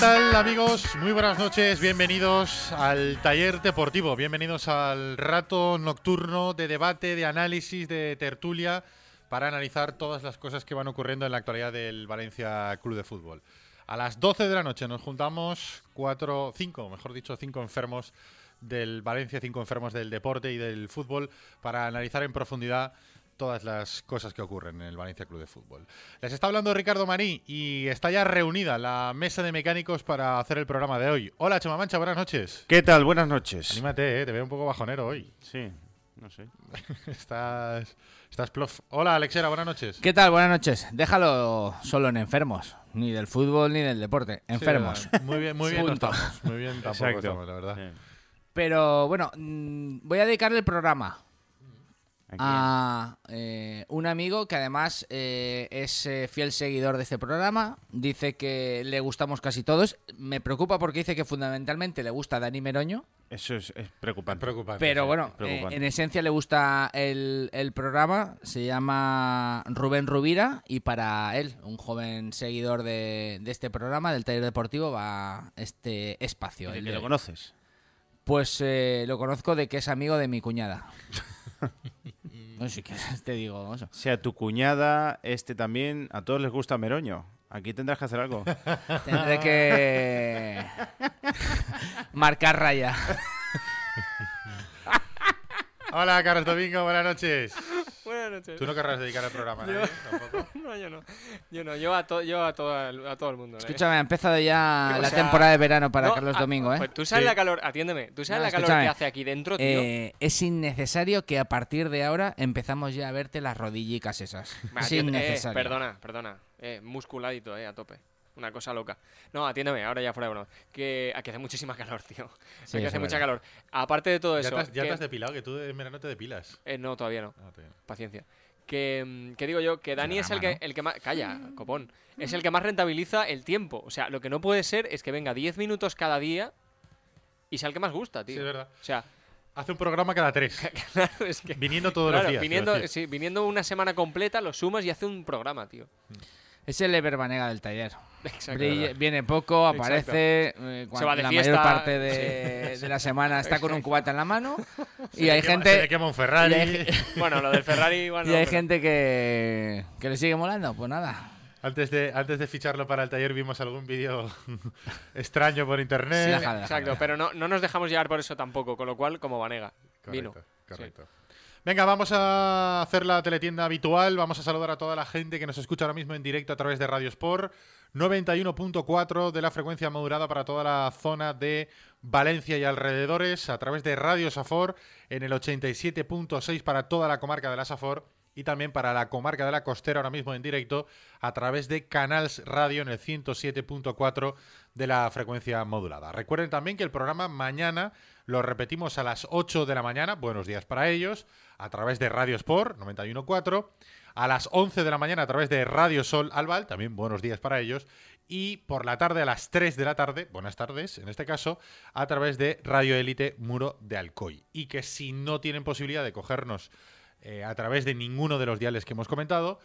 Tal amigos? Muy buenas noches, bienvenidos al taller deportivo, bienvenidos al rato nocturno de debate, de análisis, de tertulia para analizar todas las cosas que van ocurriendo en la actualidad del Valencia Club de Fútbol. A las 12 de la noche nos juntamos cuatro, cinco, mejor dicho, cinco enfermos del Valencia, cinco enfermos del deporte y del fútbol para analizar en profundidad todas las cosas que ocurren en el Valencia Club de Fútbol. Les está hablando Ricardo Maní y está ya reunida la mesa de mecánicos para hacer el programa de hoy. Hola, Chema Mancha, buenas noches. ¿Qué tal? Buenas noches. Anímate, eh, te veo un poco bajonero hoy. Sí, no sé. estás, estás plof. Hola, Alexera, buenas noches. ¿Qué tal? Buenas noches. Déjalo solo en enfermos. Ni del fútbol ni del deporte. Enfermos. verdad. muy bien, muy bien no estamos. Muy bien tampoco Exacto. estamos, la verdad. Sí. Pero bueno, mm, voy a dedicarle el programa. A eh, un amigo que además eh, es eh, fiel seguidor de este programa. Dice que le gustamos casi todos. Me preocupa porque dice que fundamentalmente le gusta Dani Meroño. Eso es, es preocupante. Preocupante. Pero bueno, preocupante. eh, en esencia le gusta el, el programa. Se llama Rubén Rubira y para él, un joven seguidor de, de este programa, del taller deportivo, va este espacio. ¿De el que de lo conoces? Pues eh, lo conozco de que es amigo de mi cuñada. no sé qué te digo. O sea, tu cuñada, este también, a todos les gusta Meroño. Aquí tendrás que hacer algo. Tendré que marcar raya. Hola, Carlos Domingo, buenas noches. Buenas noches. Tú no querrás dedicar el programa, ¿no? Tampoco. No, yo no. Yo no. Yo a, to- yo a, todo, el- a todo el mundo. ¿eh? Escúchame, ha empezado ya O la sea, temporada de verano para No, Carlos ah, Domingo, ¿eh? Pues tú sabes Sí. la calor, atiéndeme, tú sabes No, la calor que hace aquí dentro, tío. Eh, es innecesario que a partir de ahora empezamos ya a verte las rodillicas esas. Es eh, innecesario. perdona, perdona. Eh, musculadito, eh, a tope. Una cosa loca. No, atiéndeme, ahora ya fuera de broma. Que aquí hace muchísima calor, tío. Sí, aquí hace mucha verdad. calor. Aparte de todo Ya eso. te has, ya que- te has depilado, que tú en verano te depilas. eh, no, todavía no. Ah, Paciencia. Que, mm, que digo yo, que Dani es el que, ¿no? el que más. Calla, copón. Es el que más rentabiliza el tiempo. O sea, lo que no puede ser es que venga 10 minutos cada día y sea el que más gusta, tío. Sí, es verdad. O sea, Hace un programa cada tres. claro, es que. Viniendo todos claro, los días. Viniendo, sí, viniendo una semana completa, lo sumas y hace un programa, tío. Es el Ever Banega del taller. Exacto. Viene poco, aparece. eh, cuan- Se va de la fiesta, mayor parte de, sí. de la semana está con un cubata en la mano. Se y le hay quema- Se gente. le quema un Ferrari. hay Bueno, lo del Ferrari, bueno. Y hay pero- gente que, que le sigue molando. Pues nada. Antes de, antes de ficharlo para el taller vimos algún vídeo extraño por internet. Sí, déjale, Exacto, pero no, no nos dejamos llevar por eso tampoco, con lo cual, como Vanega. Vino. Correcto, correcto. Venga, vamos a hacer la teletienda habitual. Vamos a saludar a toda la gente que nos escucha ahora mismo en directo a través de Radio Sport. 91.4 de la frecuencia modulada para toda la zona de Valencia y alrededores. A través de Radio Safor en el 87.6 para toda la comarca de la Safor. y también para la comarca de la costera ahora mismo en directo a través de Canals Radio en el 107.4 de la frecuencia modulada. Recuerden también que el programa mañana lo repetimos a las 8 de la mañana, buenos días para ellos, a través de Radio Sport 91.4, a las 11 de la mañana a través de Radio Sol Albal, también buenos días para ellos, y por la tarde a las 3 de la tarde, buenas tardes en este caso, a través de Radio Élite Muro de Alcoy. Y que si no tienen posibilidad de cogernos eh, a través de ninguno de los diales que hemos comentado,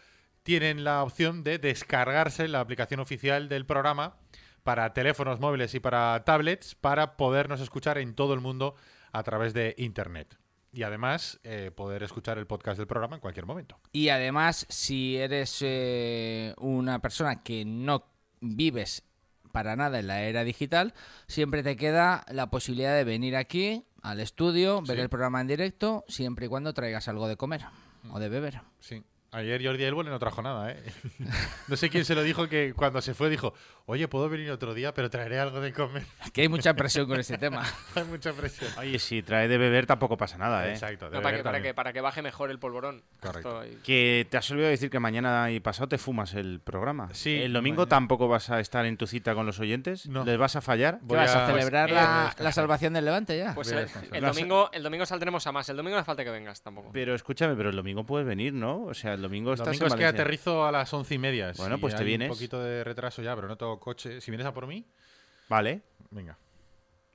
tienen la opción de descargarse la aplicación oficial del programa para teléfonos móviles y para tablets para podernos escuchar en todo el mundo a través de Internet. Y además eh, poder escuchar el podcast del programa en cualquier momento. Y además, si eres eh, una persona que no vives para nada en la era digital, siempre te queda la posibilidad de venir aquí al estudio, ver Sí. el programa en directo, siempre y cuando traigas algo de comer o de beber. Sí. Ayer Jordi Elbole no trajo nada, ¿eh? no sé quién se lo dijo que cuando se fue dijo, oye, puedo venir otro día, pero traeré algo de comer. Que hay mucha presión con este tema. Hay mucha presión. Oye, si trae de beber tampoco pasa nada, ¿eh? Exacto. de No, para, beber que, para, que, para que baje mejor el polvorón. Correcto. Que te has olvidado decir que mañana y pasado te fumas el programa. Sí, ¿El domingo mañana. tampoco vas a estar en tu cita con los oyentes? No. ¿Les vas a fallar? ¿Qué Voy vas a a- celebrar pues, la, la salvación del Levante ya? Pues el, el domingo, el domingo saldremos a más. El domingo no hace falta que vengas tampoco. Pero escúchame, pero el domingo puedes venir, ¿no? O sea, el domingo estás domingo en es que aterrizo a las once y media. Bueno, Si pues te vienes. Un poquito de retraso ya, pero no tengo coche. Si vienes a por mí, Vale, venga.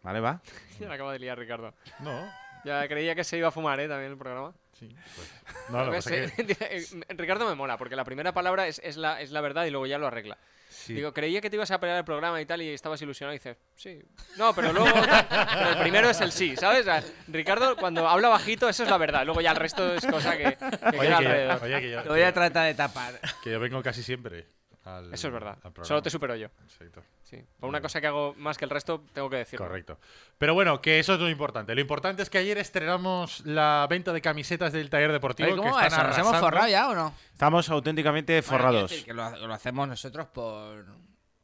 vale, va. Ya la acabo de liar, Ricardo. No, Ya creía que se iba a fumar, ¿eh? También el programa. Sí. Pues, no, lo que ¿Ves? pasa es que- Ricardo me mola, porque la primera palabra es, es la, es la verdad y luego ya lo arregla. sí. Digo, creía que te ibas a pelear el programa y tal, y estabas ilusionado y dices, sí. No, pero luego. pero el primero es el sí, ¿sabes? O sea, Ricardo, cuando habla bajito, eso es la verdad. Luego ya el resto es cosa que, que Oye, queda que, alrededor. oye, que yo, Lo voy a tratar de tapar. que yo vengo casi siempre. Al- Eso es verdad. Solo te supero yo. Exacto. Sí. Por una cosa que hago más que el resto, tengo que decirlo. Correcto. Pero bueno, que eso es lo importante. Lo importante es que ayer estrenamos la venta de camisetas del taller deportivo. Oye, ¿Cómo que va están eso? ¿Nos hemos forrado ya o no? Estamos auténticamente Bueno, forrados. decir que lo, lo hacemos nosotros por.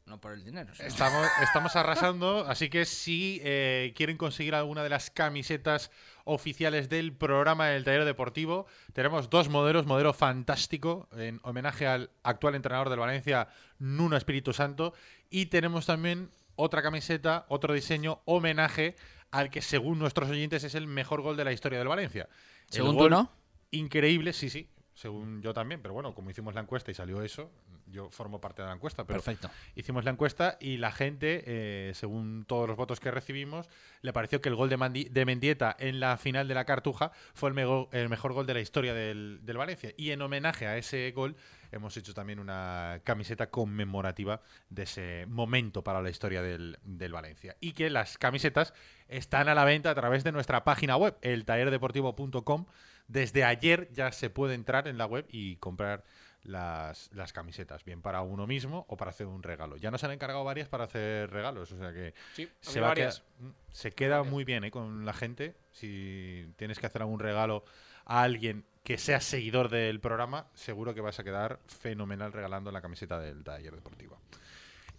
No por el dinero. sino- Estamos, estamos arrasando, así que si eh, quieren conseguir alguna de las camisetas oficiales del programa del taller deportivo, tenemos dos modelos, modelo fantástico en homenaje al actual entrenador del Valencia, Nuno Espíritu Santo, y tenemos también otra camiseta, otro diseño, homenaje al que según nuestros oyentes es el mejor gol de la historia del Valencia. Según tú, ¿no? Increíble, sí, sí. Según yo también, pero bueno, como hicimos la encuesta y salió eso, yo formo parte de la encuesta, pero Perfecto. hicimos la encuesta y la gente, eh, según todos los votos que recibimos, le pareció que el gol de, Mandi- de Mendieta en la final de la Cartuja fue el, el mejor gol de la historia del, del Valencia. Y en homenaje a ese gol hemos hecho también una camiseta conmemorativa de ese momento para la historia del, del Valencia. Y que las camisetas están a la venta a través de nuestra página web, eltallerdeportivo.com. Desde ayer ya se puede entrar en la web y comprar las, las camisetas, bien para uno mismo o para hacer un regalo. Ya nos han encargado varias para hacer regalos, o sea que Sí, se, va quedar- mm, se queda muy bien ¿eh? con la gente. Si tienes que hacer algún regalo a alguien que sea seguidor del programa, seguro que vas a quedar fenomenal regalando la camiseta del taller deportivo.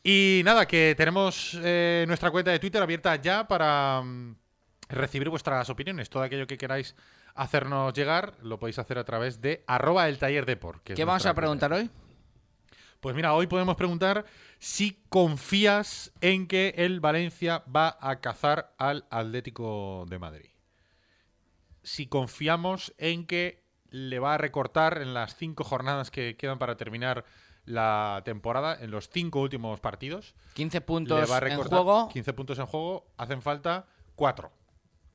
Y nada, que tenemos eh, nuestra cuenta de Twitter abierta ya para mm, recibir vuestras opiniones. Todo aquello que queráis hacernos llegar lo podéis hacer a través de arroba el taller deport. que es ¿Qué vamos a preguntar hoy? Pues mira, hoy podemos preguntar si confías en que el Valencia va a cazar al Atlético de Madrid. Si confiamos en que le va a recortar en las cinco jornadas que quedan para terminar la temporada, en los cinco últimos partidos, 15 le puntos va a en juego. 15 puntos en juego, hacen falta cuatro.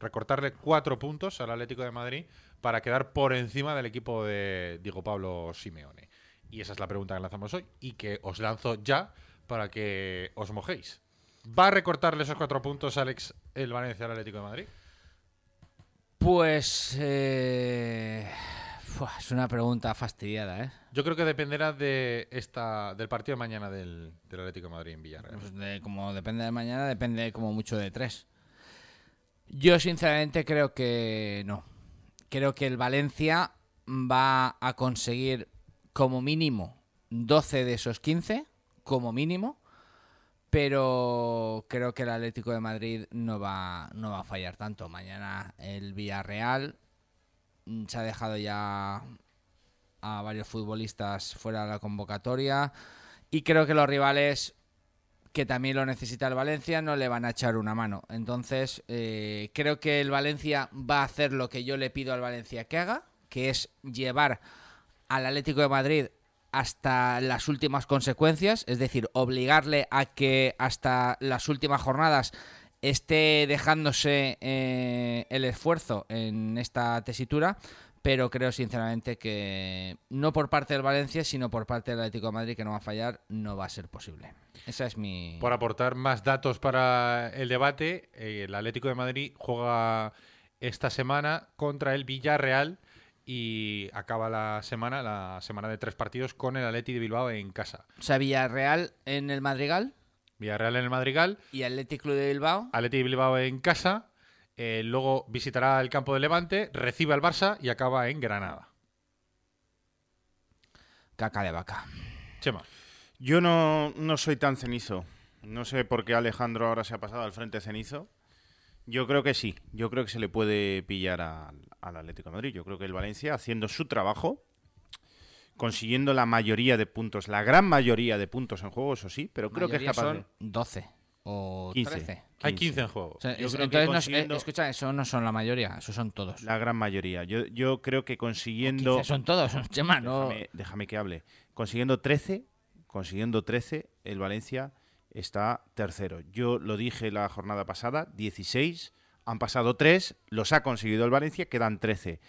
Recortarle cuatro puntos al Atlético de Madrid para quedar por encima del equipo de Diego Pablo Simeone. Y esa es la pregunta que lanzamos hoy y que os lanzo ya para que os mojéis. ¿Va a recortarle esos cuatro puntos, Alex, el Valencia al Atlético de Madrid? Pues. eh, fua, es una pregunta fastidiada, ¿eh? Yo creo que dependerá de esta, del partido de mañana del, del Atlético de Madrid en Villarreal. Pues de- como depende de mañana, depende como mucho de tres. Yo sinceramente creo que no. Creo que el Valencia va a conseguir como mínimo 12 de esos 15, como mínimo. Pero creo que el Atlético de Madrid no va, no va a fallar tanto. Mañana el Villarreal mm, se ha dejado ya a varios futbolistas fuera de la convocatoria. Y creo que los rivales que también lo necesita el Valencia, no le van a echar una mano. Entonces, eh, creo que el Valencia va a hacer lo que yo le pido al Valencia que haga, que es llevar al Atlético de Madrid hasta las últimas consecuencias, es decir, obligarle a que hasta las últimas jornadas esté dejándose eh, el esfuerzo en esta tesitura, pero creo sinceramente que no por parte del Valencia, sino por parte del Atlético de Madrid, que no va a fallar, no va a ser posible. Esa es mi... Por aportar más datos para el debate, eh, el Atlético de Madrid juega esta semana contra el Villarreal y acaba la semana, la semana de tres partidos, con el Atleti de Bilbao en casa. O sea, Villarreal en el Madrigal Villarreal en el Madrigal, y Atlético Club de Bilbao. Atleti de Bilbao en casa, eh, luego visitará el campo de Levante, recibe al Barça y acaba en Granada. Caca de vaca. Chema. Yo no, no soy tan cenizo. No sé por qué Alejandro ahora se ha pasado al frente cenizo. Yo creo que sí. Yo creo que se le puede pillar al, al Atlético de Madrid. Yo creo que el Valencia, haciendo su trabajo, consiguiendo la mayoría de puntos, la gran mayoría de puntos en juego, eso sí, pero creo que es capaz son 12 o 15. 13. Hay 15 en juego. O sea, Yo es- creo que entonces, no es- consiguiendo- eh, escucha, eso no son la mayoría, eso son todos. la gran mayoría. Yo, yo creo que consiguiendo... 15 son todos, Chema, no... Déjame, déjame que hable. Consiguiendo 13, consiguiendo 13, el Valencia está tercero. Yo lo dije la jornada pasada, 16, han pasado 3, los ha conseguido el Valencia, quedan 13.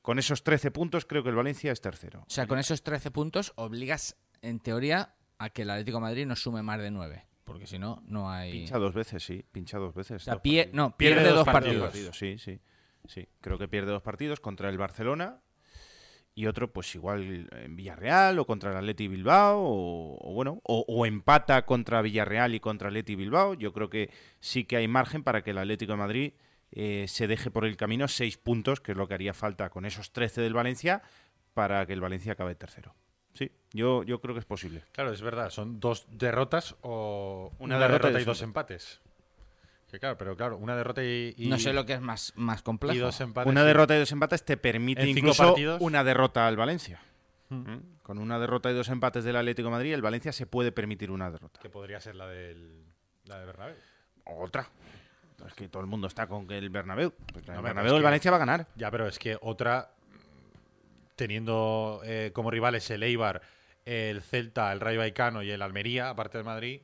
Con esos 13 puntos creo que el Valencia es tercero. O sea, con esos 13 puntos obligas, en teoría, a que el Atlético de Madrid no sume más de 9. Porque si no, no hay... Pincha dos veces, sí, pincha dos veces. O sea, dos pie- partidos. no, pierde, dos partidos. Sí, sí, sí. Creo que pierde dos partidos contra el Barcelona y otro, pues igual en Villarreal o contra el Atleti Bilbao o, o bueno, o, o empata contra Villarreal y contra Atleti Bilbao. Yo creo que sí que hay margen para que el Atlético de Madrid eh, se deje por el camino seis puntos, que es lo que haría falta con esos 13 del Valencia para que el Valencia acabe tercero. Sí, yo, yo creo que es posible. Claro, es verdad, son dos derrotas o Una una, derrota y derrota, y dos empates. Que claro, pero claro, una derrota y, y- No sé lo que es más, más complejo. y dos empates. Una derrota y dos empates te permite incluso partidos. una derrota al Valencia. Hmm. ¿Mm? Con una derrota y dos empates del Atlético de Madrid, el Valencia se puede permitir una derrota. Que podría ser la del la de Bernabéu. Otra. Es que todo el mundo está con que el Bernabéu. Pues el No, Bernabéu el Valencia va a ganar. Ya, pero es que otra, teniendo eh, como rivales el Eibar, el Celta, el Rayo Vallecano y el Almería, aparte del Madrid,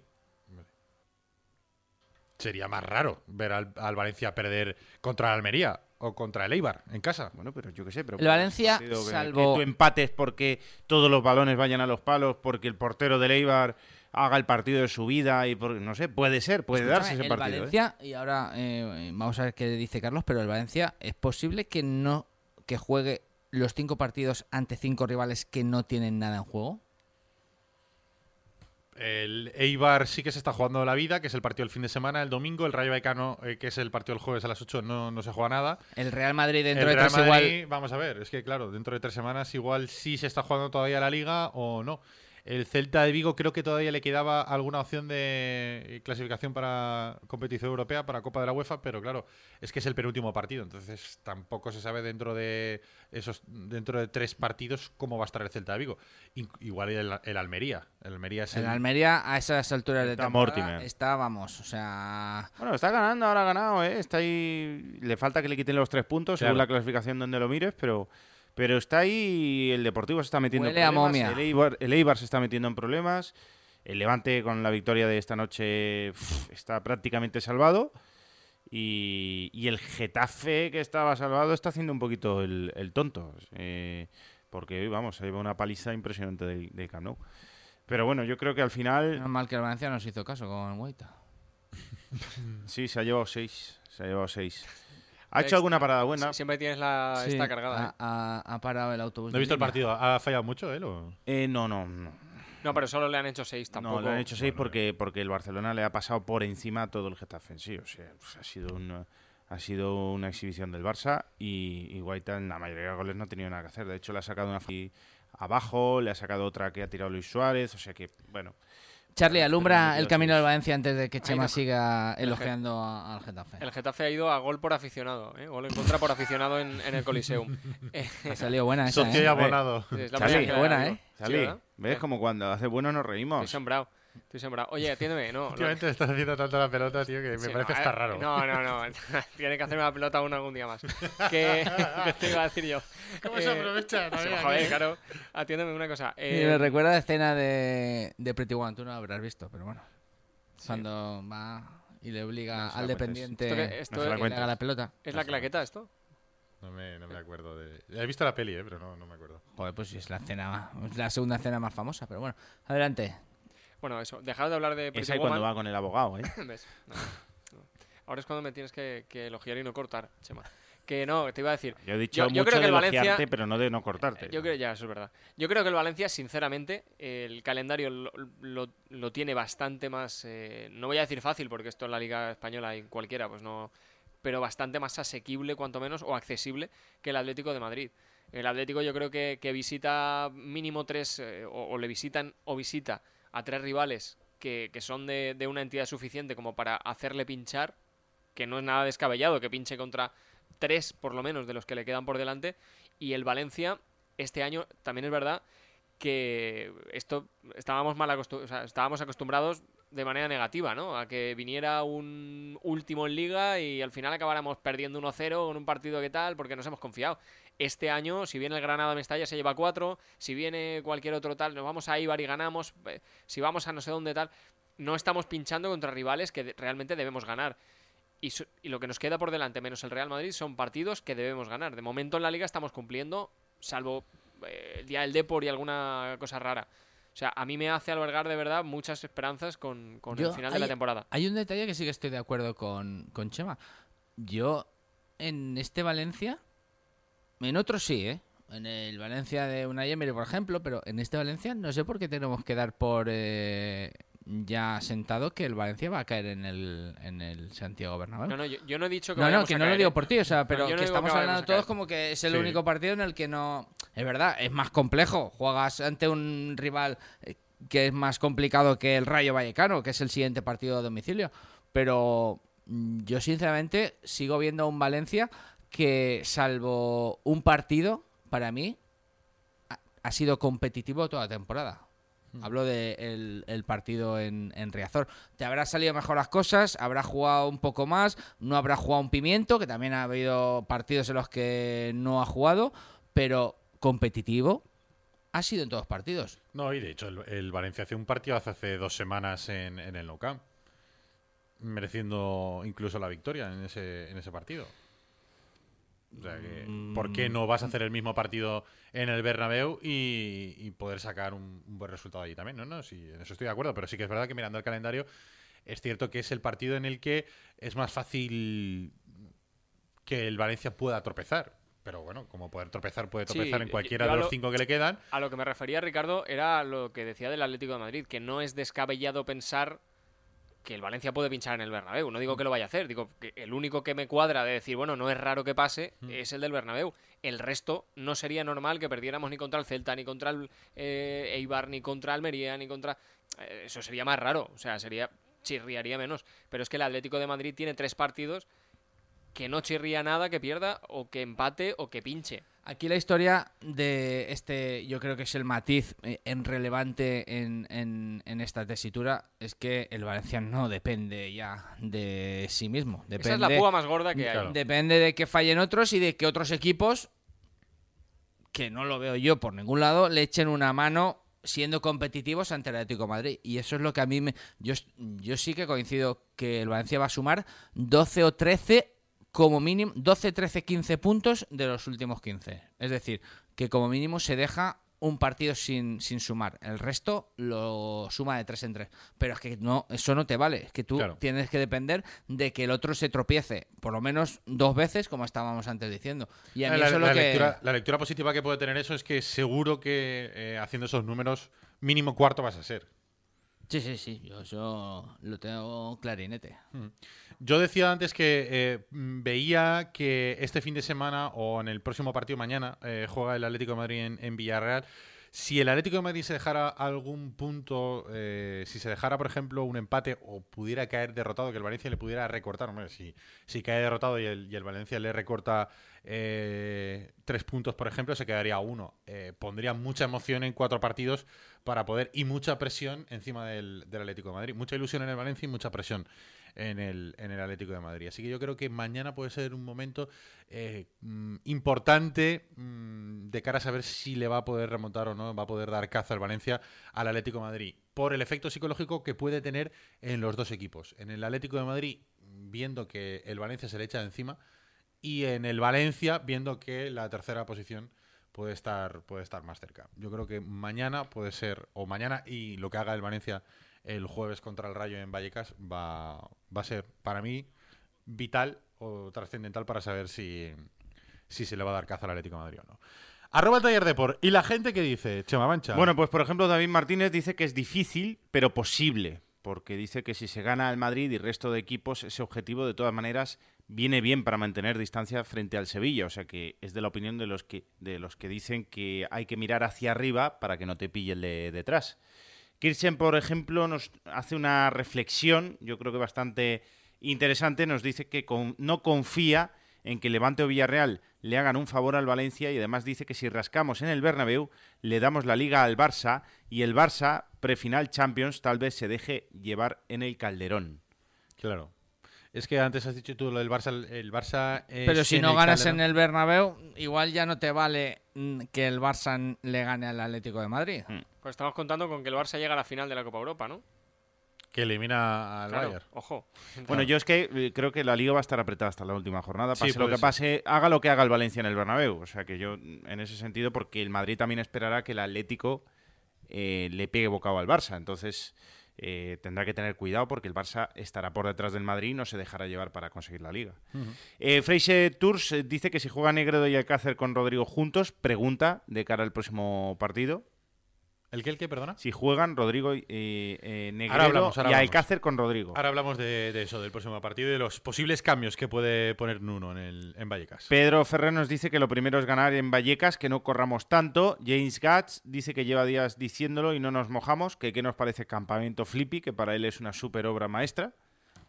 sería más raro ver al, al Valencia perder contra el Almería o contra el Eibar en casa. Bueno, pero yo qué sé. Pero El Valencia, que- salvo- Que tú empates porque todos los balones vayan a los palos, porque el portero del Eibar haga el partido de su vida y por, no sé, puede ser, puede Escúchame, darse ese el partido. ¿eh? Valencia, y ahora eh, vamos a ver qué dice Carlos, pero el Valencia es posible que no que juegue los cinco partidos ante cinco rivales que no tienen nada en juego. El Eibar sí que se está jugando la vida, que es el partido del fin de semana, el domingo. El Rayo Vallecano, eh, que es el partido del jueves a las 8, no, no se juega nada. El Real Madrid dentro el de tres Madrid, igual vamos a ver, es que claro, dentro de tres semanas igual sí se está jugando todavía la liga o no. El Celta de Vigo creo que todavía le quedaba alguna opción de clasificación para competición europea, para Copa de la UEFA, pero claro, es que es el penúltimo partido, entonces tampoco se sabe dentro de esos dentro de tres partidos cómo va a estar el Celta de Vigo. Igual el, el Almería, el Almería es el el, Almería a esas alturas de temporada Mortimer. está, vamos, o sea, Bueno, está ganando, ahora ha ganado, ¿eh? Está ahí. Le falta que le quiten los tres puntos según la clasificación donde lo mires, pero, pero está ahí el Deportivo se está metiendo Huele en problemas. El Eibar, el Eibar se está metiendo en problemas. El Levante con la victoria de esta noche está prácticamente salvado. Y, y el Getafe, que estaba salvado, está haciendo un poquito el, el tonto. eh, porque, vamos, se lleva una paliza impresionante del de Camp Nou. Pero bueno, yo creo que al final. menos mal que el Valencia nos hizo caso con Guaita. Sí, se ha llevado seis. Se ha llevado seis. ¿Ha hecho alguna parada buena? Sie- Siempre tienes la Sí, esta cargada. ¿eh? ha, ha- ha parado el autobús. No he de visto el línea. partido, ¿ha fallado mucho él o? Eh, no, no, no. No, pero solo le han hecho seis tampoco. No, lo han hecho seis porque, porque el Barcelona le ha pasado por encima a todo el Getafe en sí. O sea, pues ha sido una, ha sido una exhibición del Barça y, y Guaita en la mayoría de goles no ha tenido nada que hacer. De hecho, le ha sacado una fi- abajo, le ha sacado otra que ha tirado Luis Suárez. O sea que, bueno, Charlie, alumbra el 32. camino del Valencia antes de que Chema no. siga El elogiando al Getafe. El Getafe ha ido a gol por aficionado, ¿eh? gol en contra por aficionado en, en el Coliseum. Eh, Ha salido buena esa, Socio y ¿eh? abonado. es la Charlie, buena. ¿eh? ¿verdad? ¿ves? Como cuando hace bueno nos Estoy reímos. sembrado. Estoy sembrado. Oye, atiéndeme, no. no. Últimamente estás haciendo tanto la pelota, tío, que me Sí, parece no, hasta eh, raro. No, no, no. Tiene que hacerme la pelota uno algún día más. ¿Qué, ¿Qué te iba a decir yo? ¿Cómo se aprovecha? sí, Navidad, joder, aquí? claro. Atiéndeme una cosa. Y Eh, me recuerda la escena de, de Pretty One. Tú no la habrás visto, pero bueno. Cuando va y le obliga No al dependiente Esto que- esto No es- que le haga la pelota. ¿Es la claqueta esto? No me, no me acuerdo de. He visto la peli, eh, pero no, no me acuerdo. Joder, pues sí, es la escena, es la segunda escena más famosa, pero bueno. Adelante. Bueno, eso. Dejad de hablar de Es Pretty ahí cuando va con el abogado, ¿eh? ¿Ves? No, no. Ahora es cuando me tienes que, que elogiar y no cortar, Chema. Que no, te iba a decir. Yo he dicho Yo- yo mucho creo que de el Valencia- elogiarte, pero no de no cortarte. Yo creo, ya, eso es verdad. Yo creo que el Valencia, sinceramente, el calendario lo, lo- lo tiene bastante más. eh, no voy a decir fácil, porque esto en la Liga Española y cualquiera, pues no. Pero bastante más asequible, cuanto menos, o accesible que el Atlético de Madrid. El Atlético, yo creo que, que visita mínimo tres, eh, o, o le visitan o visita a tres rivales que, que son de, de una entidad suficiente como para hacerle pinchar, que no es nada descabellado, que pinche contra tres por lo menos de los que le quedan por delante. Y el Valencia, este año, también es verdad que esto estábamos mal acostu- o sea, estábamos acostumbrados de manera negativa, ¿no? A que viniera un último en liga y al final acabáramos perdiendo 1-0 en un partido que tal, porque nos hemos confiado. Este año, si viene el Granada Mestalla, se lleva 4, si viene cualquier otro tal, nos vamos a Ibar y ganamos, eh, si vamos a no sé dónde tal, no estamos pinchando contra rivales que realmente debemos ganar. Y, so- y lo que nos queda por delante, menos el Real Madrid, son partidos que debemos ganar. De momento en la liga estamos cumpliendo, salvo eh, el día del Depor y alguna cosa rara. O sea, a mí me hace albergar de verdad muchas esperanzas con, con Yo- el final de la hay- temporada. Hay un detalle que sí que estoy de acuerdo con, con Chema. Yo, en este Valencia, en otros sí, ¿eh? En el Valencia de Unai Emery, por ejemplo, pero en este Valencia no sé por qué tenemos que dar por eh, ya sentado que el Valencia va a caer en el, en el Santiago Bernabéu. No, no, yo, yo no he dicho que No, no, que no lo digo ¿eh? por ti, o sea, pero no que estamos que hablando todos como que es el Sí. único partido en el que no... Es verdad, es más complejo. Juegas ante un rival eh, que es más complicado que el Rayo Vallecano, que es el siguiente partido a domicilio. Pero mm, yo sinceramente sigo viendo a un Valencia que, salvo un partido, para mí, ha, sido competitivo toda la temporada. Hablo del el partido en, en Riazor. Te habrá salido mejor las cosas, habrá jugado un poco más, no habrá jugado un pimiento, que también ha habido partidos en los que no ha jugado, pero competitivo ha sido en todos los partidos. No, y de hecho, el, el Valencia hace un partido hace dos semanas en, en el Nou Camp, mereciendo incluso la victoria en ese, en ese partido. O sea que, ¿por qué no vas a hacer el mismo partido en el Bernabéu y, y poder sacar un, un buen resultado allí también? No, no, sí, en eso estoy de acuerdo, pero sí que es verdad que mirando el calendario es cierto que es el partido en el que es más fácil que el Valencia pueda tropezar. Pero bueno, como poder tropezar, puede Sí, tropezar en cualquiera de los lo- cinco que le quedan. A lo que me refería, Ricardo, era lo que decía del Atlético de Madrid, que no es descabellado pensar que el Valencia puede pinchar en el Bernabéu. No digo que lo vaya a hacer, digo que el único que me cuadra de decir, bueno, no es raro que pase, es el del Bernabéu. El resto no sería normal que perdiéramos ni contra el Celta, ni contra el eh, Eibar, ni contra Almería, ni contra... eh, eso sería más raro, o sea, sería chirriaría menos. Pero es que el Atlético de Madrid tiene tres partidos que no chirría nada que pierda, o que empate, o que pinche. Aquí la historia de este, yo creo que es el matiz eh, en relevante en, en- en esta tesitura, es que el Valencia no depende ya de sí mismo. Depende, Esa es la púa más gorda que hay. Depende de que fallen otros y de que otros equipos, que no lo veo yo por ningún lado, le echen una mano siendo competitivos ante el Atlético de Madrid. Y eso es lo que a mí me... Yo, yo sí que coincido que el Valencia va a sumar 12 o 13 como mínimo 12, 13, 15 puntos de los últimos 15. Es decir, que como mínimo se deja un partido sin, sin sumar. El resto lo suma de 3 en 3. Pero es que no, eso no te vale. Es que tú Claro. tienes que depender de que el otro se tropiece por lo menos dos veces, como estábamos antes diciendo. Y a mí la, eso es lo la que... lectura, la lectura positiva que puede tener eso es que seguro que eh, haciendo esos números, mínimo cuarto vas a ser. Sí, sí, sí. Yo eso lo tengo clarinete. Yo decía antes que eh, mm, veía que este fin de semana o en el próximo partido mañana eh, juega el Atlético de Madrid en, Villarreal. Si el Atlético de Madrid se dejara algún punto, eh, si se dejara, por ejemplo, un empate o pudiera caer derrotado, que el Valencia le pudiera recortar, hombre, si, si cae derrotado y el, y el Valencia le recorta eh, tres puntos, por ejemplo, se quedaría uno. Pondría mucha emoción en cuatro partidos para poder y mucha presión encima del, del Atlético de Madrid. Mucha ilusión en el Valencia y mucha presión en el, en el Atlético de Madrid. Así que yo creo que mañana puede ser un momento eh, mm, importante mm, de cara a saber si le va a poder remontar o no, va a poder dar caza al Valencia al Atlético de Madrid, por el efecto psicológico que puede tener en los dos equipos. En el Atlético de Madrid, viendo que el Valencia se le echa de encima, y en el Valencia, viendo que la tercera posición puede estar, puede estar más cerca. Yo creo que mañana puede ser, o mañana y lo que haga el Valencia el jueves contra el Rayo en Vallecas va, va a ser para mí vital o trascendental para saber si, si se le va a dar caza al Atlético Madrid o no. Arroba el taller de por. ¿Y la gente que dice? Chema Mancha. Bueno, pues por ejemplo David Martínez dice que es difícil, pero posible, porque dice que si se gana el Madrid y resto de equipos, ese objetivo de todas maneras viene bien para mantener distancia frente al Sevilla, o sea que es de la opinión de los que de los que dicen que hay que mirar hacia arriba para que no te pille el de detrás. Kirchen, por ejemplo, nos hace una reflexión, yo creo que bastante interesante, nos dice que con- no confía en que Levante o Villarreal le hagan un favor al Valencia y además dice que si rascamos en el Bernabéu le damos la liga al Barça y el Barça prefinal Champions tal vez se deje llevar en el Calderón. Claro. Es que antes has dicho tú lo del Barça. El Barça es Pero si no el ganas Calderón. en el Bernabéu, igual ya no te vale mm, que el Barça le gane al Atlético de Madrid. Pues estamos contando con que el Barça llega a la final de la Copa Europa, ¿no? Que elimina al Claro, Bayern. ojo. Bueno, yo es que eh, creo que la liga va a estar apretada hasta la última jornada, Sí, pase lo puede que pase, haga lo que haga el Valencia en el Bernabéu. O sea que yo, en ese sentido, porque el Madrid también esperará que el Atlético eh, le pegue bocado al Barça. Entonces eh, tendrá que tener cuidado porque el Barça estará por detrás del Madrid y no se dejará llevar para conseguir la liga. Eh, Freixe Tours eh, dice que si juega Negredo y Alcácer con Rodrigo juntos, pregunta de cara al próximo partido. ¿El qué, el qué, perdona? Si juegan Rodrigo y eh, Negredo Ahora hablamos, ahora y hablamos. Alcácer con Rodrigo. Ahora hablamos de, de eso, del próximo partido y de los posibles cambios que puede poner Nuno en, el, en Vallecas. Pedro Ferrer nos dice que lo primero es ganar en Vallecas, que no corramos tanto. James Gatz dice que lleva días diciéndolo y no nos mojamos, que qué nos parece Campamento Flippy, que para él es una super obra maestra.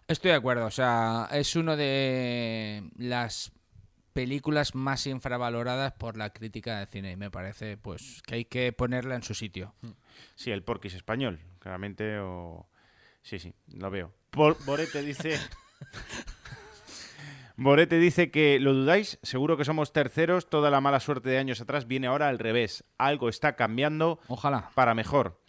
Estoy de acuerdo, o sea, es uno de las películas más infravaloradas por la crítica de cine y me parece pues que hay que ponerla en su sitio. Sí, el Porquis español, claramente, o... Sí, sí, lo veo. Por- Borete dice... Borete dice que lo dudáis, seguro que somos terceros, toda la mala suerte de años atrás viene ahora al revés. Algo está cambiando Ojalá. para mejor.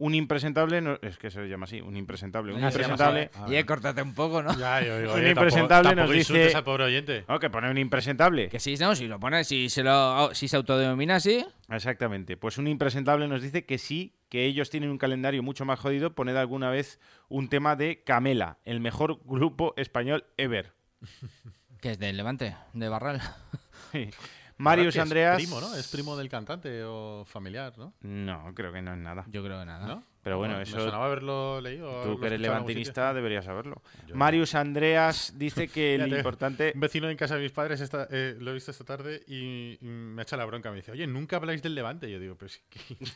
Un impresentable, no- es que se le llama así, un impresentable. Un impresentable. Y he cortate un poco, ¿no? Ya, yo digo, Un oye, impresentable tampoco nos dice- al pobre oyente. No, que pone un impresentable. Que sí, no, si lo pone, si se lo si se autodenomina así, Exactamente. Pues un impresentable nos dice que sí, que ellos tienen un calendario mucho más jodido. Poned alguna vez un tema de Camela, el mejor grupo español ever. que es del Levante, de Barral. Marius que Andreas. Es primo, ¿no? Es primo del cantante o familiar, ¿no? No, creo que no es nada. Yo creo que nada. ¿No? Pero bueno, Me eso- sonaba haberlo leído. Tú haberlo que eres levantinista deberías saberlo. Yo no. Marius Andreas dice que lo Fíjate, importante. Un vecino en casa de mis padres esta- eh, lo he visto esta tarde y, me echa la bronca. Me dice, oye, nunca habláis del Levante. Yo digo, pero es que...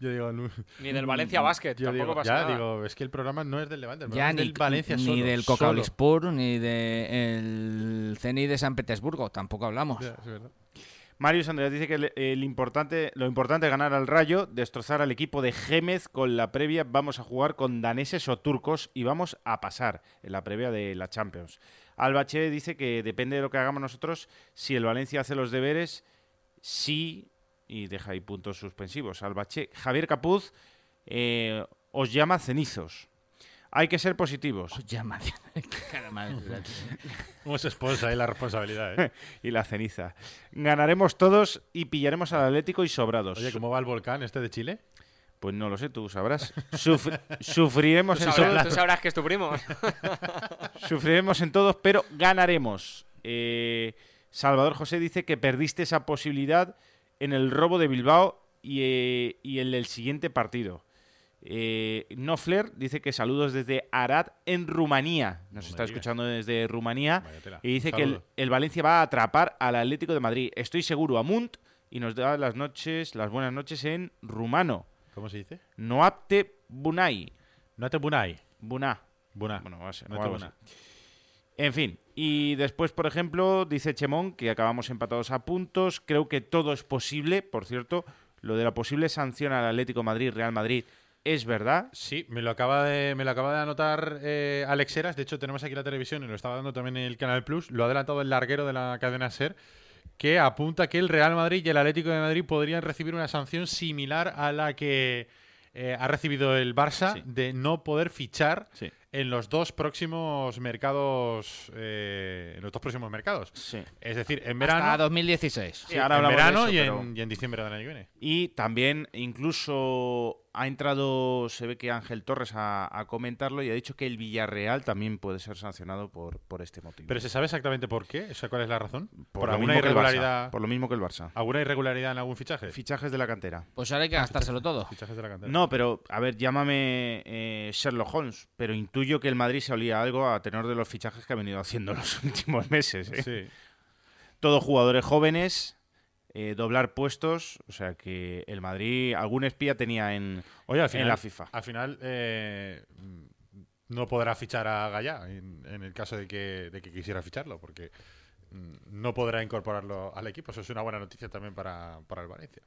Yo digo, nu- Ni del Valencia Basket, tampoco digo, pasa ya, nada. digo, es que el programa no es del Levante, el Ya es ni, del Valencia ni solo, del. Coca-Cola ni del Zenit de San Petersburgo, tampoco hablamos. Ya, es verdad. Marius Andreas dice que lo importante es ganar al Rayo, destrozar al equipo de Gémez con la previa. Vamos a jugar con daneses o turcos y vamos a pasar en la previa de la Champions. Albache dice que depende de lo que hagamos nosotros, si el Valencia hace los deberes, sí, y deja ahí puntos suspensivos. Albache, Javier Capuz eh, os llama cenizos. Hay que ser positivos. Os llama. Qué cara más- ¿Cómo se esposa ahí la responsabilidad, eh? y la ceniza. Ganaremos todos y pillaremos al Atlético y sobrados. Oye, ¿cómo va el volcán este de Chile? Pues no lo sé, tú sabrás. Suf- sufriremos, Tú en sabrás, todos, tú sabrás que es tu primo. sufriremos en todos, pero ganaremos. Eh, Salvador José dice que perdiste esa posibilidad en el robo de Bilbao y, eh, y en el siguiente partido. Eh, Nofler dice que saludos desde Arad en Rumanía. Nos No está escuchando desde Rumanía. Y dice que el, el Valencia va a atrapar al Atlético de Madrid. Estoy seguro, Amunt y nos da las noches, las buenas noches en rumano. ¿Cómo se dice? Noapte bunai. No te bunai. Buna. Buna. Bueno, va a ser-. En fin, y después, por ejemplo, dice Chemón que acabamos empatados a puntos. Creo que todo es posible, por cierto. Lo de la posible sanción al Atlético Madrid, Real Madrid, es verdad. Sí, me lo acaba de, me lo acaba de anotar eh, Alex Heras. De hecho, tenemos aquí la televisión y lo estaba dando también en el Canal Plus. Lo ha adelantado el larguero de la cadena Ser, que apunta que el Real Madrid y el Atlético de Madrid podrían recibir una sanción similar a la que eh, ha recibido el Barça Sí. de no poder fichar Sí. en los dos próximos mercados. eh, en los dos próximos mercados. Sí. Es decir, en Hasta verano, 2016. Sí, ahora en hablamos de verano eso, y, pero- en, y en diciembre del año que viene. Y también, incluso ha entrado, se ve que Ángel Torres a, a comentarlo y ha dicho que el Villarreal también puede ser sancionado por, por este motivo. Pero se sabe exactamente por qué, o sea, cuál es la razón. por, alguna irregularidad. por lo mismo que el Barça. ¿Alguna irregularidad en algún fichaje? Fichajes de la cantera. Pues ahora hay que gastárselo todo. Fichajes de la cantera. No, pero, a ver, llámame eh, Sherlock Holmes, pero intuyo que el Madrid se olía algo a tenor de los fichajes que ha venido haciendo los últimos meses. ¿eh? Sí. Todos jugadores jóvenes, eh, doblar puestos, o sea que el Madrid algún espía tenía en, Oye, al en final, la FIFA. al final eh, no podrá fichar a Gallá en, en el caso de que, de que quisiera ficharlo, porque mm, no podrá incorporarlo al equipo. Eso es una buena noticia también para, para el Valencia.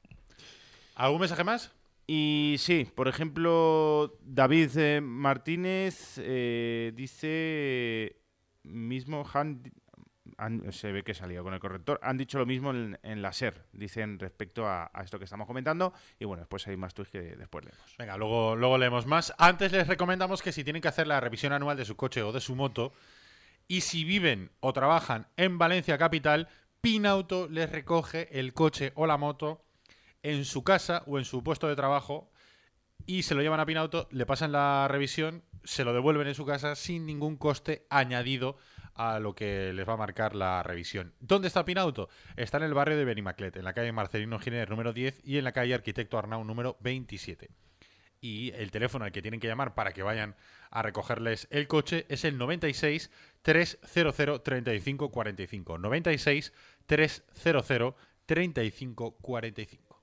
¿Algún mensaje más? Y sí, por ejemplo, David eh, Martínez eh, dice mismo han, se ve que salió con el corrector. Han dicho lo mismo en, en la SER, dicen respecto a, a esto que estamos comentando. Y bueno, después hay más tweets que después leemos. Venga, luego, luego leemos más. Antes les recomendamos que si tienen que hacer la revisión anual de su coche o de su moto, y si viven o trabajan en Valencia Capital, Pinauto les recoge el coche o la moto en su casa o en su puesto de trabajo y se lo llevan a Pinauto, le pasan la revisión, se lo devuelven en su casa sin ningún coste añadido a lo que les va a marcar la revisión. ¿Dónde está Pinauto? Está en el barrio de Benimaclet, en la calle Marcelino Giner número 10 y en la calle Arquitecto Arnau número 27 y el teléfono al que tienen que llamar para que vayan a recogerles el coche es el 96 300 35 45. 96 300 35 45.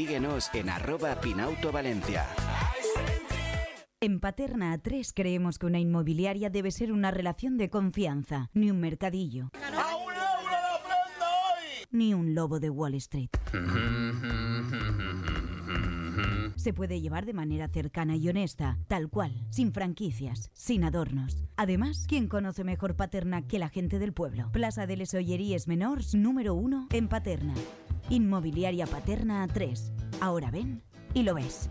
síguenos en arroba Pinauto Valencia. En Paterna A3 creemos que una inmobiliaria debe ser una relación de confianza, ni un mercadillo. Ni un lobo de Wall Street. Se puede llevar de manera cercana y honesta, tal cual, sin franquicias, sin adornos. Además, ¿quién conoce mejor Paterna que la gente del pueblo? Plaza de les Olleries Menors número 1 en Paterna. Inmobiliaria Paterna A3. Ahora ven y lo ves.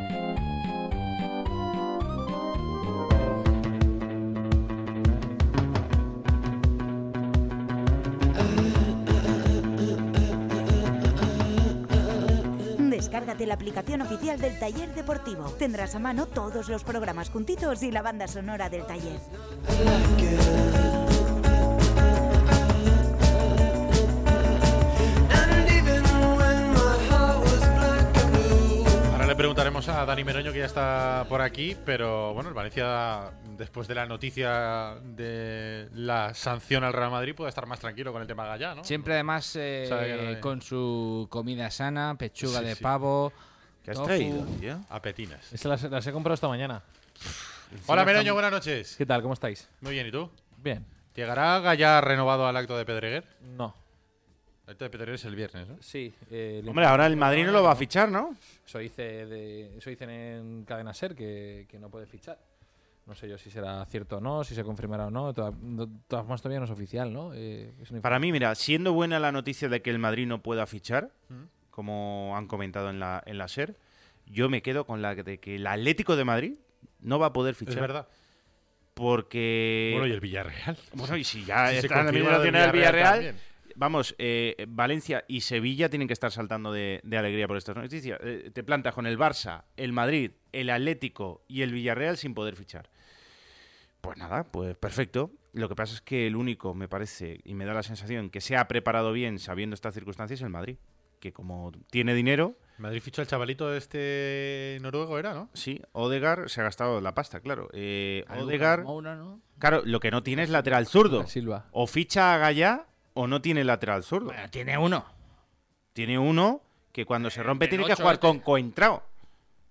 La aplicación oficial del Taller Deportivo. Tendrás a mano todos los programas juntitos y la banda sonora del taller. Ahora le preguntaremos a Dani Meroño que ya está por aquí, pero bueno, el Valencia después de la noticia de la sanción al Real Madrid puede estar más tranquilo con el tema Gallá, ¿no? Siempre además eh, con su comida sana, pechuga Sí, de sí. pavo. ¿Qué has tofu. traído, tío? A petinas. Estas las, las he comprado esta mañana. Hola Meroño, buenas noches. ¿Qué tal? ¿Cómo estáis? Muy bien, ¿y tú? Bien. ¿Llegará Gallá renovado al acto de Pedreguer? No. Esto de Petrolero es el viernes, ¿no? Sí. eh, Hombre, ahora el Madrid no lo va a fichar, ¿no? Eso, dice de, eso dicen en Cadena Ser, que, que no puede fichar. No sé yo si será cierto o no, si se confirmará o no. De todas, formas, todavía no es oficial, ¿no? Eh, es Para mí, mira, siendo buena la noticia de que el Madrid no pueda fichar, como han comentado en la, en la SER, yo me quedo con la de que el Atlético de Madrid no va a poder fichar. Es verdad. Porque. Bueno, y el Villarreal. Bueno, y si ya Si se está en la misma del Villarreal Villarreal, también. Vamos, eh, Valencia y Sevilla tienen que estar saltando de, de alegría por estas noticias. Eh, te plantas con el Barça, el Madrid, el Atlético y el Villarreal sin poder fichar. Pues nada, pues perfecto. Lo que pasa es que el único, me parece, y me da la sensación, que se ha preparado bien sabiendo estas circunstancias es el Madrid. Que como tiene dinero, Madrid fichó al chavalito este noruego, ¿era, no? sí, Odegar se ha gastado la pasta, claro. Eh, Odegaard, Moura, ¿no? claro, lo que no tiene es lateral zurdo. Silva. O ficha a Gallá o no tiene lateral zurdo. Bueno, tiene uno. Tiene uno que cuando se rompe tiene que jugar este. con Coentrao.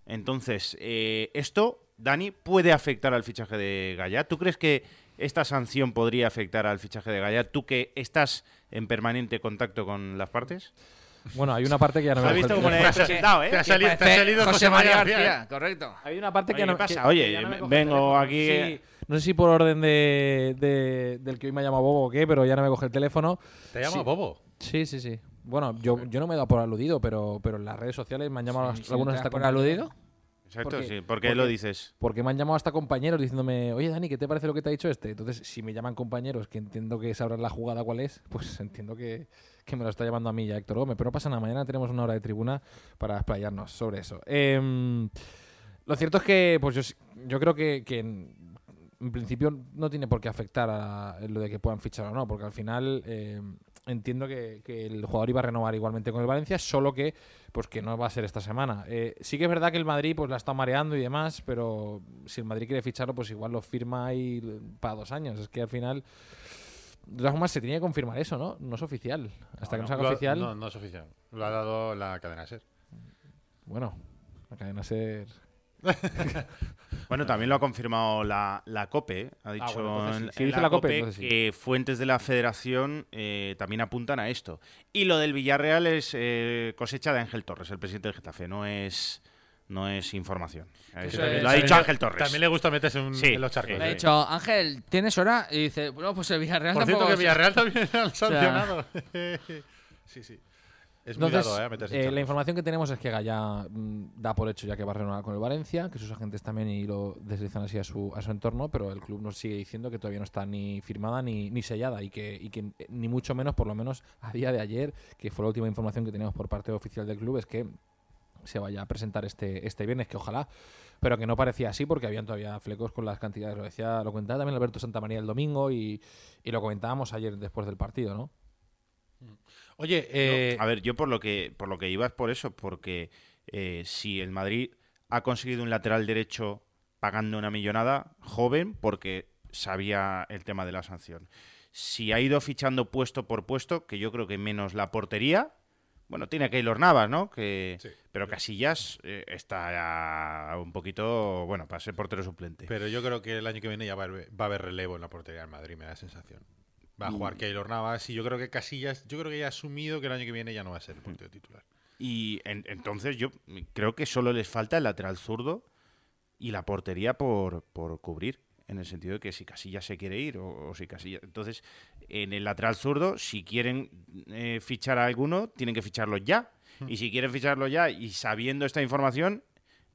Entonces, eh, esto, Dani, puede afectar al fichaje de Gallá. ¿Tú crees que esta sanción podría afectar al fichaje de Gallá? ¿Tú que estás en permanente contacto con las partes? Bueno, hay una parte que ya no me ¿Has coge visto cómo le he presentado, eh? Te ha salido, te ha salido José María García, García. correcto. Hay una parte que Oye, no ¿qué pasa? que- Oye, que ya no me me- coge el vengo aquí- Sí, no sé si por orden de, de- del que hoy me ha llamado Bobo o qué, pero ya no me coge el teléfono. Te llama Sí. Bobo. Sí, sí, sí. Bueno, yo, yo no me he dado por aludido, pero, pero en las redes sociales me han llamado Sí, algunos ¿te hasta por aludido? Exacto, Porque- sí. ¿Por qué porque- lo dices? Porque me han llamado hasta compañeros diciéndome, oye Dani, ¿qué te parece lo que te ha dicho este? Entonces, si me llaman compañeros que entiendo que sabrán la jugada cuál es, pues entiendo que, que me lo está llamando a mí y a Héctor Gómez. Pero no pasa nada, mañana tenemos una hora de tribuna para explayarnos sobre eso. Em, lo cierto es que, pues yo, yo creo que, en, principio no tiene por qué afectar a lo de que puedan fichar o no, porque al final em, entiendo que, que el jugador iba a renovar igualmente con el Valencia, solo que pues que no va a ser esta semana. Eh, sí que es verdad que el Madrid pues la está mareando y demás, pero si el Madrid quiere ficharlo, pues igual lo firma ahí para dos años. Es que al final, de todas formas, se tenía que confirmar eso, ¿no? No es oficial. Hasta que no, se haga Lo- oficial, No, no es oficial. Lo ha dado la cadena SER. bueno, la cadena ser... Bueno, también lo ha confirmado la, la COPE. ¿eh? Ha dicho Ah, bueno, entonces sí. en- Si en dice la, la COPE, COPE, entonces sí. que fuentes de la federación eh, también apuntan a esto. Y lo del Villarreal es eh, cosecha de Ángel Torres, el presidente del Getafe. No es, no es información. Es- lo ha dicho También- Ángel Torres. También le gusta meterse en, Sí, en los charcos. sí, Le sí. dicho, Ángel, ¿tienes hora? Y dice, bueno, pues el Villarreal Por cierto, tampoco... que Villarreal también han sancionado. sí, sí. Es muy Entonces, dado, ¿eh? meterse en eh, la información que tenemos es que Gallá mm, da por hecho ya que va a renovar con el Valencia, que sus agentes también y lo deslizan así a su, a su entorno, pero el club nos sigue diciendo que todavía no está ni firmada ni, ni sellada y que, y que eh, ni mucho menos, por lo menos a día de ayer, que fue la última información que teníamos por parte oficial del club, es que se vaya a presentar este, este viernes, que ojalá, pero que no parecía así porque habían todavía flecos con las cantidades. Lo decía, lo comentaba también Alberto Santamaría el domingo y, y lo comentábamos ayer después del partido, ¿no? Oye, eh, A ver, yo por lo que por lo que iba es por eso, porque eh, si el Madrid ha conseguido un lateral derecho pagando una millonada, joven, porque sabía el tema de la sanción. Si ha ido fichando puesto por puesto, que yo creo que menos la portería, bueno, tiene Keylor Navas, ¿no? Que, Sí. Pero Casillas eh, está un poquito, bueno, para ser portero suplente. pero yo creo que el año que viene ya va a haber, va a haber relevo en la portería del Madrid, me da la sensación. Va a Mm. jugar Keylor Navas y yo creo que Casillas, yo creo que ya ha asumido que el año que viene ya no va a ser el portero titular. Y en- entonces yo creo que solo les falta el lateral zurdo y la portería por, por cubrir. En el sentido de que si Casillas se quiere ir o, o si Casillas. Entonces, en el lateral zurdo, si quieren eh, fichar a alguno, tienen que ficharlo ya. Y si quieren ficharlo ya y sabiendo esta información,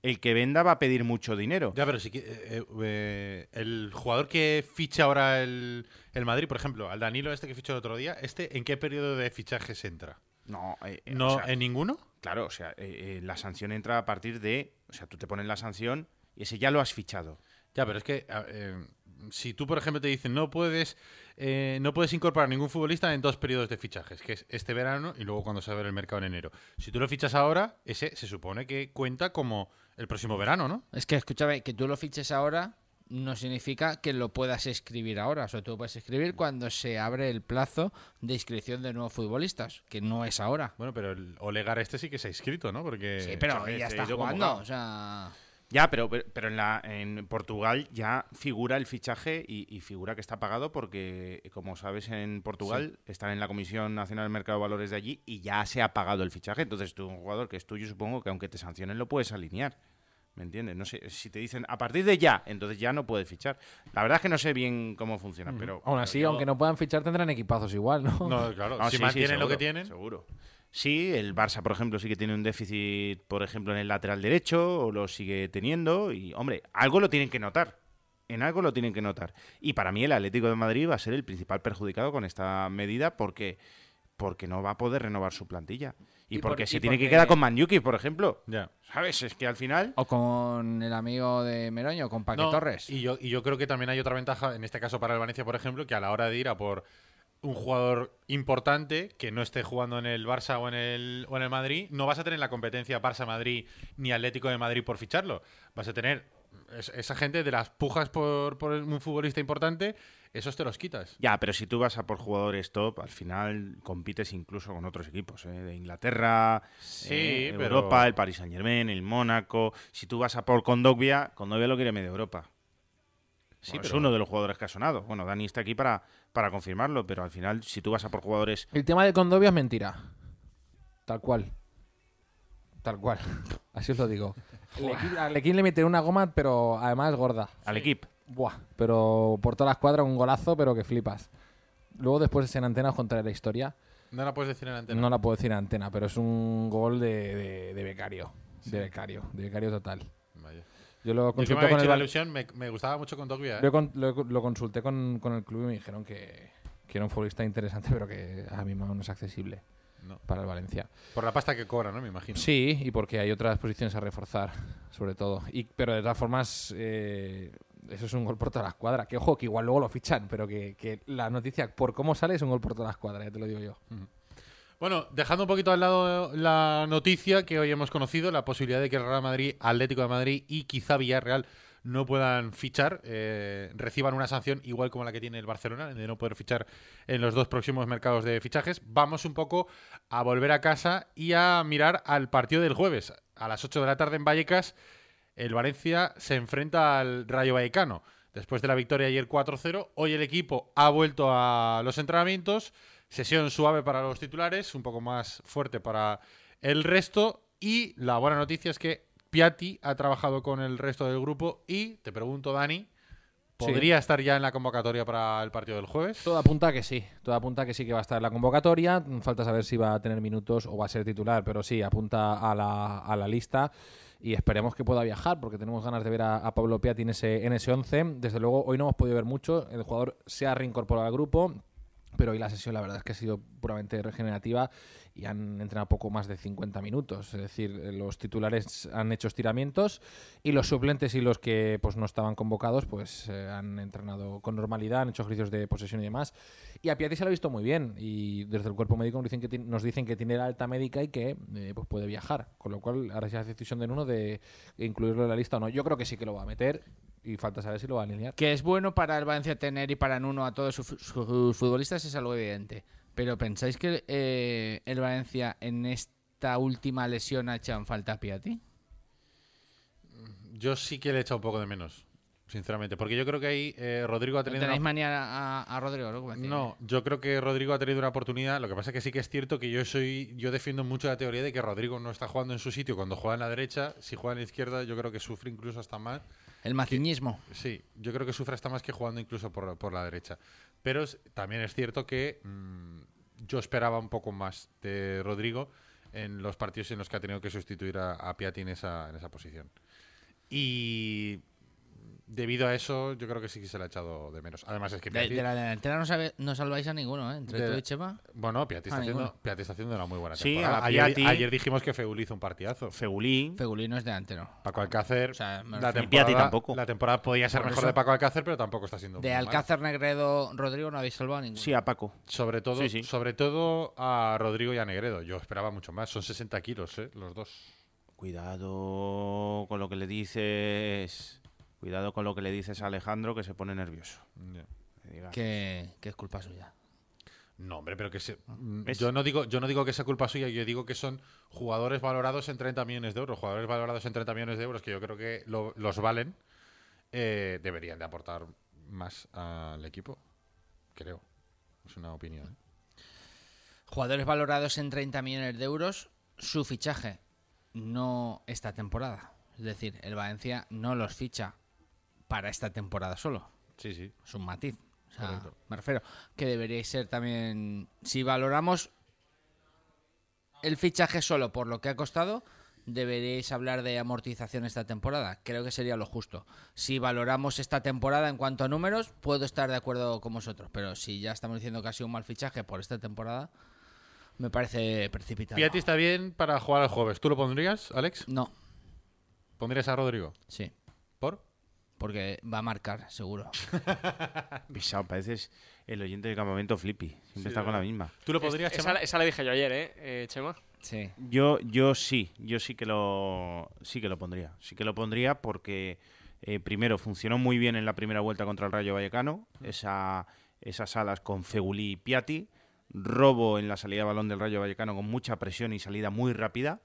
el que venda va a pedir mucho dinero. Ya, pero si eh, eh, el jugador que ficha ahora el, el Madrid, por ejemplo, al Danilo este que fichó el otro día, ¿este en qué periodo de fichajes entra? No, eh, ¿No o sea, en ninguno? claro, o sea, la sanción entra a partir de. O sea, tú te pones la sanción y ese ya lo has fichado. Ya, pero es que eh, si tú, por ejemplo, te dicen no puedes eh, no puedes incorporar ningún futbolista en dos periodos de fichajes, que es este verano y luego cuando se abre el mercado en enero. Si tú lo fichas ahora, ese se supone que cuenta como el próximo verano, ¿no? Es que, escúchame, que tú lo fiches ahora no significa que lo puedas escribir ahora. O sea, tú lo puedes escribir cuando se abre el plazo de inscripción de nuevos futbolistas, que no es ahora. Bueno, pero el Olegar este sí que se ha inscrito, ¿no? Porque Sí, pero ya está jugando. O sea, Ya, pero, pero, pero en, la, en Portugal ya figura el fichaje y, y figura que está pagado porque, como sabes, en Portugal están en la Comisión Nacional del Mercado de Valores de allí y ya se ha pagado el fichaje. Entonces tú, un jugador que es tuyo, supongo que aunque te sancionen lo puedes alinear. ¿Me entiendes? No sé, si te dicen a partir de ya, entonces ya no puedes fichar. La verdad es que no sé bien cómo funciona, pero... Aún pero así, yo- aunque no puedan fichar, tendrán equipazos igual, ¿no? No, claro. No, si sí, sí, mantienen lo que tienen. Seguro. Sí, el Barça, por ejemplo, sí que tiene un déficit, por ejemplo, en el lateral derecho, o lo sigue teniendo, y, hombre, algo lo tienen que notar. En algo lo tienen que notar. Y para mí el Atlético de Madrid va a ser el principal perjudicado con esta medida porque, porque no va a poder renovar su plantilla. Y, Y por- porque se y tiene que quedar con Manyuki, por ejemplo. Ya. ¿Sabes? Es que al final... O con el amigo de Meroño, con Paque No, Torres. Y yo, y yo creo que también hay otra ventaja, en este caso para el Valencia, por ejemplo, que a la hora de ir a por un jugador importante que no esté jugando en el Barça o en el, o en el Madrid, no vas a tener la competencia Barça-Madrid ni Atlético de Madrid por ficharlo. Vas a tener es- esa gente de las pujas por, por un futbolista importante, esos te los quitas. Ya, pero si tú vas a por jugadores top, al final compites incluso con otros equipos, ¿eh? de Inglaterra, Sí, eh, pero- Europa, el Paris Saint Germain, el Mónaco. Si tú vas a por Kondogbia, Kondogbia lo quiere medio Europa. Sí, Bueno, Es pero- uno de los jugadores que ha sonado. Bueno, Dani está aquí para, para confirmarlo, pero al final, si tú vas a por jugadores. El tema de Condovia es mentira. Tal cual. Tal cual. Así os lo digo. Al equipo le mete una goma, pero además gorda. Al equipo. Buah. Pero por toda la escuadra un golazo, pero que flipas. Luego después en antena os contaré la historia. No la puedes decir en antena. No la puedo decir en antena, pero es un gol de, de- de becario. De becario. De becario total. Vaya. Yo lo Yo que me consulté con el la ilusión, me, me gustaba mucho con Dogbia, ¿eh? lo, con- lo- lo consulté con, con el club y me dijeron que, que era un futbolista interesante, pero que a mí no es accesible No. para el Valencia. Por la pasta que cobra, ¿no? Me imagino. Sí, y porque hay otras posiciones a reforzar, sobre todo. Y, pero de todas formas, eh, eso es un gol por toda la escuadra. Que ojo, que igual luego lo fichan, pero que, que la noticia, por cómo sale, es un gol por toda la escuadra, ya te lo digo yo. Bueno, dejando un poquito al lado la noticia que hoy hemos conocido, la posibilidad de que el Real Madrid, Atlético de Madrid y quizá Villarreal no puedan fichar, eh, reciban una sanción igual como la que tiene el Barcelona, de no poder fichar en los dos próximos mercados de fichajes. Vamos un poco a volver a casa y a mirar al partido del jueves. A las 8 de la tarde en Vallecas, el Valencia se enfrenta al Rayo Vallecano. Después de la victoria ayer 4-0, hoy el equipo ha vuelto a los entrenamientos. Sesión suave para los titulares, un poco más fuerte para el resto. Y la buena noticia es que Piatti ha trabajado con el resto del grupo. Y te pregunto, Dani, ¿podría estar ya en la convocatoria para el partido del jueves? Todo apunta que sí, todo apunta que sí que va a estar en la convocatoria. Falta saber si va a tener minutos o va a ser titular, pero sí, apunta a la, a la lista. Y esperemos que pueda viajar, porque tenemos ganas de ver a, a Pablo Piatti en ese, en ese 11. Desde luego, hoy no hemos podido ver mucho. El jugador se ha reincorporado al grupo. Pero hoy la sesión la verdad es que ha sido puramente regenerativa y han entrenado poco más de 50 minutos. Es decir, los titulares han hecho estiramientos y los suplentes y los que pues no estaban convocados pues eh, han entrenado con normalidad, han hecho ejercicios de posesión y demás. Y a Piatti se lo ha visto muy bien y desde el cuerpo médico nos dicen que, nos dicen que tiene la alta médica y que eh, pues puede viajar. Con lo cual ahora se hace decisión de uno de incluirlo en la lista o no. Yo creo que sí que lo va a meter y falta saber si lo va a alinear. Que es bueno para el Valencia tener y para Nuno a todos sus, sus futbolistas es algo evidente. Pero ¿pensáis que eh, el Valencia en esta última lesión ha echado en falta a Piatti? Yo sí que le he echado un poco de menos, sinceramente. Porque yo creo que ahí eh, Rodrigo ha ¿No tenido. tenéis una- manía a, a Rodrigo? ¿no? No, yo creo que Rodrigo ha tenido una oportunidad. Lo que pasa es que sí que es cierto que yo soy, yo defiendo mucho la teoría de que Rodrigo no está jugando en su sitio cuando juega en la derecha. Si juega en la izquierda, yo creo que sufre incluso hasta más. El maciñismo. Sí, yo creo que sufre hasta más que jugando incluso por, por la derecha. Pero también es cierto que mm, yo esperaba un poco más de Rodrigo en los partidos en los que ha tenido que sustituir a, a Piatti en esa, en esa posición. Y debido a eso, yo creo que sí que se le ha echado de menos. Además es que De, Piatti- de la delantera no, sabe- no salváis a ninguno, ¿eh? Entre De- tú y Chema. bueno, Piatti está, haciendo. Piatti está haciendo una muy buena Sí, temporada. a ayer, Piatti- ayer dijimos que Feuli hizo un partidazo. Fegulí. Fegulino es delantero. Paco Alcácer, O sea, la, temporada, tampoco. la temporada podía ser Por mejor eso- de Paco Alcácer, pero tampoco está siendo De mal. Alcácer, Negredo, Rodrigo no habéis salvado a ninguno. Sí, a Paco. Sobre todo, Sí, sí. sobre todo a Rodrigo y a Negredo. Yo esperaba mucho más. Son 60 kilos, ¿eh? Los dos. Cuidado con lo que le dices. Cuidado con lo que le dices a Alejandro que se pone nervioso. Que digas. que, que es culpa suya. No, hombre, pero que se, mm, ¿Ves? yo no digo yo no digo que sea culpa suya, yo digo que son jugadores valorados en 30 millones de euros, jugadores valorados en 30 millones de euros que yo creo que lo- los valen, eh, deberían de aportar más al equipo, creo. Es una opinión. ¿eh? Jugadores valorados en 30 millones de euros, su fichaje, no esta temporada. Es decir, el Valencia no los ficha para esta temporada solo. Sí, sí. Es un matiz. O sea, me refiero que deberíais ser también. Si valoramos el fichaje solo por lo que ha costado, deberíais hablar de amortización esta temporada. Creo que sería lo justo. Si valoramos esta temporada en cuanto a números, puedo estar de acuerdo con vosotros. Pero si ya estamos diciendo que ha sido un mal fichaje por esta temporada, me parece precipitado. Piatti está bien para jugar el jueves. ¿Tú lo pondrías, Alex? No, ¿Pondrías a Rodrigo? sí. ¿Por? Porque va a marcar, seguro. Pisado, pareces el oyente del campamento Flippy. Siempre está con la misma. ¿Tú lo podrías, esa, Chema? esa la dije yo ayer, ¿eh, eh, Chema? Sí. Yo, yo sí, yo sí que lo, sí que lo pondría. Sí que lo pondría porque eh, primero funcionó muy bien en la primera vuelta contra el Rayo Vallecano, esa, esas alas con Fegulí y Piatti, robo en la salida de balón del Rayo Vallecano con mucha presión y salida muy rápida.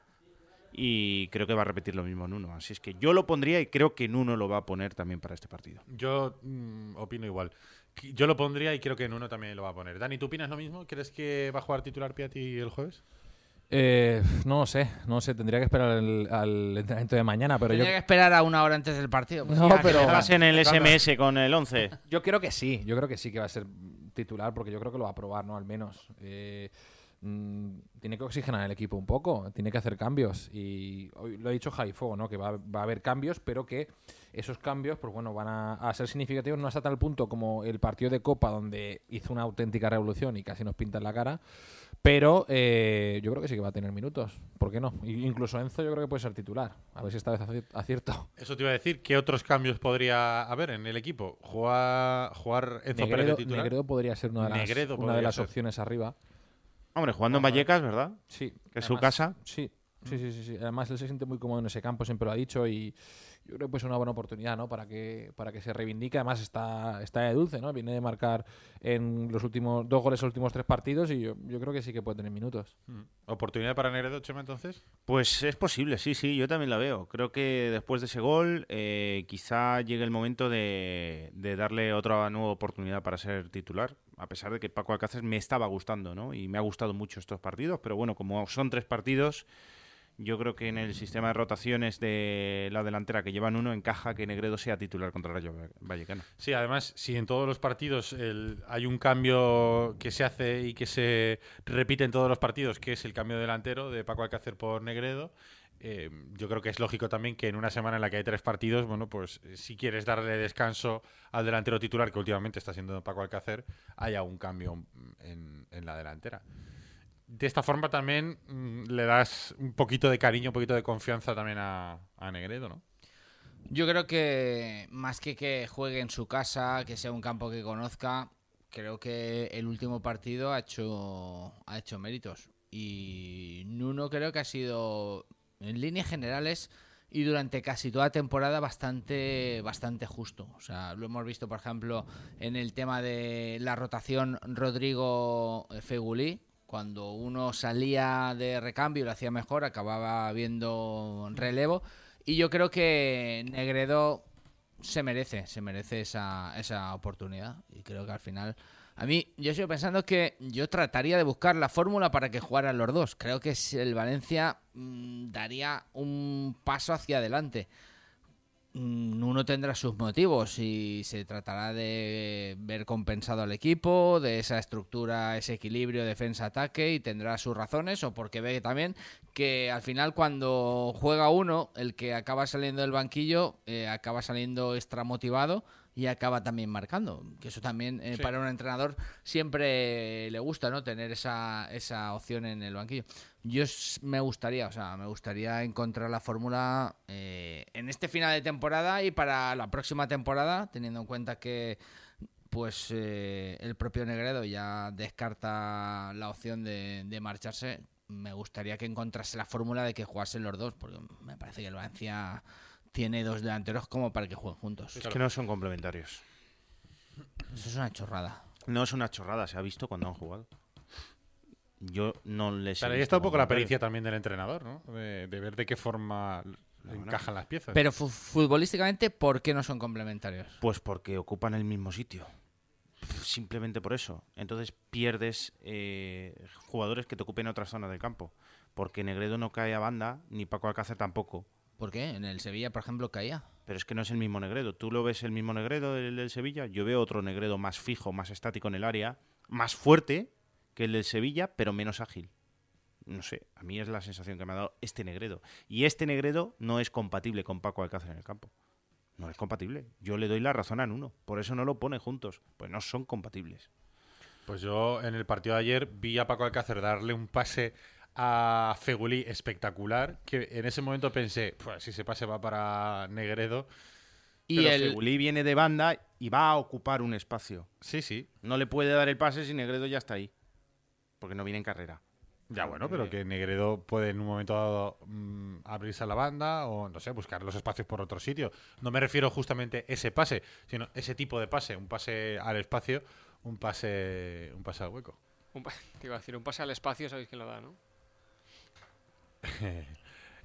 Y creo que va a repetir lo mismo Nuno. Así es que yo lo pondría y creo que Nuno lo va a poner también para este partido. Yo mm, opino igual. Yo lo pondría y creo que en uno también lo va a poner. Dani, ¿tú opinas lo mismo? ¿Crees que va a jugar titular Piatti el jueves? Eh, no lo sé, no lo sé. Tendría que esperar al, al entrenamiento de mañana, pero yo, Tenía que esperar a una hora antes del partido. pues No, ya, pero- que en el. SMS con el 11. yo creo que sí. Yo creo que sí que va a ser titular porque yo creo que lo va a probar, ¿no? Al menos. Eh, mm, tiene que oxigenar el equipo un poco, tiene que hacer cambios. Y hoy lo ha dicho Javi Fuego, ¿no? Que va, va a haber cambios, pero que esos cambios, pues bueno, van a, a ser significativos, no hasta tal punto como el partido de Copa, donde hizo una auténtica revolución y casi nos pinta en la cara. Pero eh, yo creo que sí que va a tener minutos. ¿Por qué no? Incluso Enzo yo creo que puede ser titular. A ver si esta vez aci- acierto. Eso te iba a decir. ¿Qué otros cambios podría haber en el equipo? ¿Jugar, jugar Enzo Pérez de Negredo, titular? Negredo podría ser una de las, Negredo una de podría las ser. opciones arriba. Hombre, jugando en Vallecas, ¿verdad? Sí. Que es su casa. Sí, sí, sí, sí, sí. Además, él se siente muy cómodo en ese campo, siempre lo ha dicho, y yo creo que es una buena oportunidad, ¿no? Para que, para que se reivindique. Además, está, está de dulce, ¿no? Viene de marcar en los últimos dos goles en los últimos tres partidos, y yo, yo creo que sí que puede tener minutos. Mm. ¿Oportunidad para Negredo, Chema, entonces? Pues es posible, sí, sí, yo también la veo. Creo que después de ese gol eh, quizá llegue el momento de, de darle otra nueva oportunidad para ser titular, a pesar de que Paco Alcácer me estaba gustando, ¿no? Y me ha gustado mucho estos partidos, pero bueno, como son tres partidos, yo creo que en el sistema de rotaciones de la delantera que llevan uno encaja que Negredo sea titular contra el Rayo Vallecano. Sí, además, si en todos los partidos el- hay un cambio que se hace y que se repite en todos los partidos, que es el cambio delantero de Paco Alcácer por Negredo, eh, yo creo que es lógico también que en una semana en la que hay tres partidos, bueno, pues eh, si quieres darle descanso al delantero titular, que últimamente está siendo Paco Alcácer, haya un cambio en, la delantera. De esta forma también mm, le das un poquito de cariño, un poquito de confianza también a, a Negredo, ¿no? Yo creo que más que que juegue en su casa, que sea un campo que conozca, creo que el último partido ha hecho, ha hecho méritos. Y Nuno creo que ha sido, en líneas generales y durante casi toda temporada, bastante, bastante justo. O sea, lo hemos visto, por ejemplo, en el tema de la rotación Rodrigo-Fegulí. Cuando uno salía de recambio y lo hacía mejor, acababa viendo relevo. Y yo creo que Negredo se merece, se merece esa, esa oportunidad. Y creo que al final. A mí, yo sigo pensando que yo trataría de buscar la fórmula para que jugaran los dos. Creo que el Valencia mm, daría un paso hacia adelante. Mm, Uno tendrá sus motivos y se tratará de ver compensado al equipo, de esa estructura, ese equilibrio defensa-ataque y tendrá sus razones o porque ve también que al final cuando juega uno, el que acaba saliendo del banquillo eh, acaba saliendo extra motivado y acaba también marcando. Que eso también eh, Sí. para un entrenador siempre le gusta, ¿no? Tener esa, esa opción en el banquillo. Yo me gustaría, o sea, me gustaría encontrar la fórmula eh, en este final de temporada y para la próxima temporada, teniendo en cuenta que pues eh, el propio Negredo ya descarta la opción de, de marcharse. Me gustaría que encontrase la fórmula de que jugasen los dos, porque me parece que el Valencia tiene dos delanteros como para que jueguen juntos. Es que no son complementarios. Eso es una chorrada. No es una chorrada, se ha visto cuando han jugado. Yo no les he Pero ahí está un poco la pericia también del entrenador, ¿no? De, de ver de qué forma encajan las piezas. Pero fu- futbolísticamente, ¿por qué no son complementarios? Pues porque ocupan el mismo sitio. Simplemente por eso. Entonces pierdes eh, jugadores que te ocupen otras zonas del campo. Porque Negredo no cae a banda, ni Paco Alcácer tampoco. ¿Por qué? En el Sevilla, por ejemplo, caía. Pero es que no es el mismo Negredo. Tú lo ves el mismo Negredo del, del Sevilla. Yo veo otro Negredo más fijo, más estático en el área, más fuerte que el del Sevilla, pero menos ágil. No sé, a mí es la sensación que me ha dado este Negredo. Y este Negredo no es compatible con Paco Alcácer en el campo. No es compatible. Yo le doy la razón a Nuno. Por eso no lo pone juntos. Pues no son compatibles. Pues yo en el partido de ayer vi a Paco Alcácer darle un pase a Fegulí espectacular, que en ese momento pensé, pues si ese pase va para Negredo. Y Pero el, Fegulí viene de banda y va a ocupar un espacio. Sí, sí. No le puede dar el pase si Negredo ya está ahí. Porque no viene en carrera. Ya bueno, pero que Negredo puede en un momento dado mm, abrirse a la banda o, no sé, buscar los espacios por otro sitio. No me refiero justamente a ese pase, sino ese tipo de pase. Un pase al espacio, un pase, un pase al hueco. Un pa- te iba a decir, un pase al espacio, sabéis quién lo da, ¿no?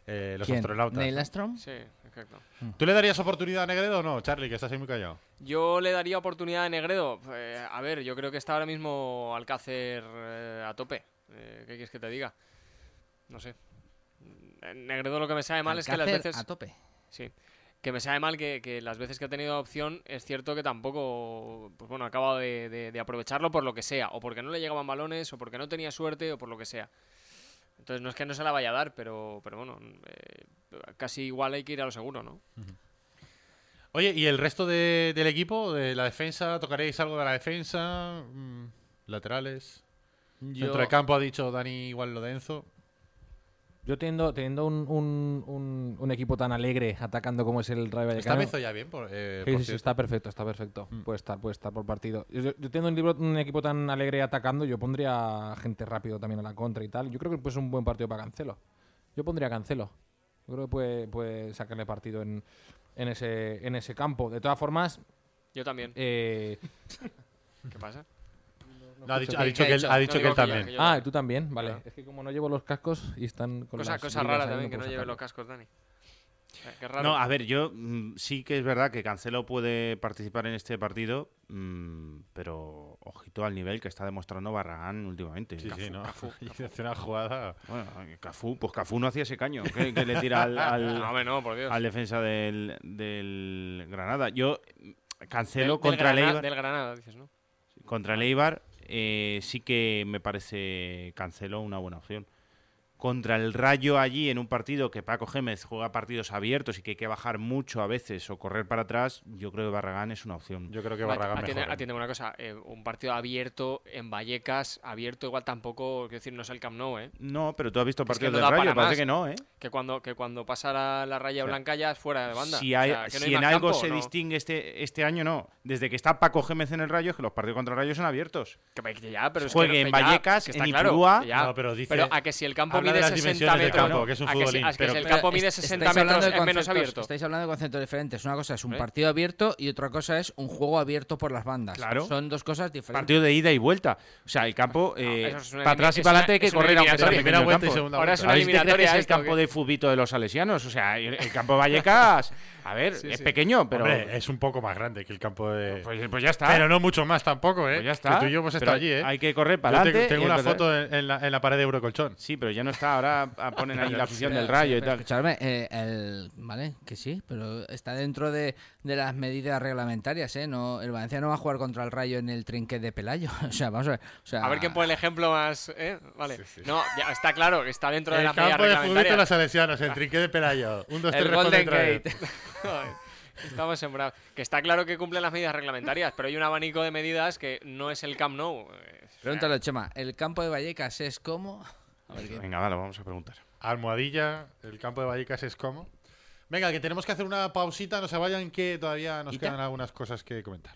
Eh, los ¿Quién? astronautas. ¿Neil. Armstrong? Sí, exacto. ¿Tú le darías oportunidad a Negredo o no, Charlie, que estás ahí muy callado? Yo le daría oportunidad a Negredo. Eh, a ver, yo creo que está ahora mismo Alcácer eh, a tope. Eh, ¿Qué quieres que te diga? No sé. Mm, Negredo lo que me sabe mal es que las veces... A tope. Sí. Que me sabe mal que, que las veces que ha tenido opción es cierto que tampoco, pues bueno, ha acabado de, de- de aprovecharlo por lo que sea, o porque no le llegaban balones, o porque no tenía suerte, o por lo que sea. Entonces no es que no se la vaya a dar, pero, pero bueno, eh, casi igual hay que ir a lo seguro, ¿no? Oye, ¿y el resto de- del equipo, de la defensa? ¿Tocaréis algo de la defensa? Mm, ¿Laterales? Yo- Centro de campo ha dicho Dani igual lo de Enzo. Yo teniendo, teniendo un, un- un- un equipo tan alegre atacando como es el Rayo ¿Está Vallecano. Enzo ya bien? Por, eh, Sí, por sí, está perfecto, está perfecto. Mm. Puede estar, puede estar por partido. Yo, yo teniendo un, libro- un equipo tan alegre atacando, yo pondría gente rápido también a la contra y tal. Yo creo que pues, es un buen partido para Cancelo. Yo pondría Cancelo. Yo creo que puede, puede sacarle partido en, en, ese, en ese campo. De todas formas, Yo también. eh, ¿Qué pasa? No, ha dicho, ¿Qué- ha qué dicho ha que él, dicho? ha No dicho que yo- también. que yo ah, tú también, vale. Claro. Es que como no llevo los cascos y están con Cosa, las cosa rara también que no lleve los cascos, Dani. Eh, Qué raro. No, a ver, yo mm, sí que es verdad que Cancelo puede participar en este partido, mm, pero ojito al nivel que está demostrando Barragán últimamente. Sí, sí, ¿no? Cafú. Y hace una jugada. Bueno, Cafú, pues Cafú no hacía ese caño que, que le tira al, al- No, hombre, no, por Dios. al defensa del, del Granada. Yo, Cancelo Del- del contra el Granada- Eibar, Del Granada, dices, ¿no? contra el Eibar, eh, sí que me parece Cancelo una buena opción. Contra el Rayo allí en un partido que Paco Gémez juega partidos abiertos y que hay que bajar mucho a veces o correr para atrás, yo creo que Barragán es una opción. Yo creo que Barragán atiende, mejor. atiende una cosa, eh, un partido abierto en Vallecas, abierto igual tampoco, quiero decir, no es el Camp Nou, ¿eh? No, pero tú has visto Es que partidos no del Rayo, parece más. que no, ¿eh? Que cuando, que cuando pasa la, la raya O sea, blanca ya es fuera de banda. Si, O hay, sea, que no hay si en algo campo, se no. distingue este, este año, no. Desde que está Paco Gémez en el Rayo, es que los partidos contra el Rayo son abiertos. Que, ya, pero es Juegue que, en ya, Vallecas, que está en claro, Ipurúa. ya. No, pero dice- Pero a que si el campo mide las 60 dimensiones del metros. campo, que es un a que, si, futbolín, a que si el campo mide Es- 60 estáis hablando metros de es menos abierto. Estáis hablando de conceptos diferentes. Una cosa es un ¿Eh? partido abierto y otra cosa es un juego abierto por las bandas. Claro. Son dos cosas diferentes. Partido de ida y vuelta. O sea, el campo, eh, es para atrás y para adelante hay que correr aunque sea. Primera vuelta y segunda Ahora es vuelta. una ¿Sabéis qué crees que eliminatoria es el esto, ¿o campo de fubito de los salesianos? O sea, el, el campo de Vallecas, a ver, Sí, es sí. pequeño, pero Hombre, es un poco más grande que el campo de. pues, pues ya está. Pero no mucho más tampoco, ¿eh? Pues ya está. Que tú y yo hemos estado allí, ¿eh? Hay que correr para tengo, adelante. tengo y una entonces- foto en, en la, en la pared de Eurocolchón. Sí, pero ya no está. Ahora ah, ponen ahí la afición del Rayo y tal. Escuchadme, eh, el, vale, que sí, pero está dentro de, de las medidas reglamentarias, ¿eh? No, el Valencia no va a jugar contra el Rayo en el trinquet de Pelayo. o sea, vamos a ver. o sea, A ver quién pone el ejemplo más. ¿eh? Vale. No, ya está claro que está dentro de El las medidas campo de fútbol de los salesianos, el trinqué de Pelayo. Un, dos, tres, el responde Golden. Gate. Estamos sembrados. Que está claro que cumplen las medidas reglamentarias, pero hay un abanico de medidas que no es el Camp Nou. Pregúntale, Chema, ¿el campo de Vallecas es como? A ver qué- Venga, vale, vamos a preguntar. Almohadilla, el campo de Vallecas es como. Venga, que tenemos que hacer una pausita, no se vayan, que todavía nos quedan algunas cosas que comentar.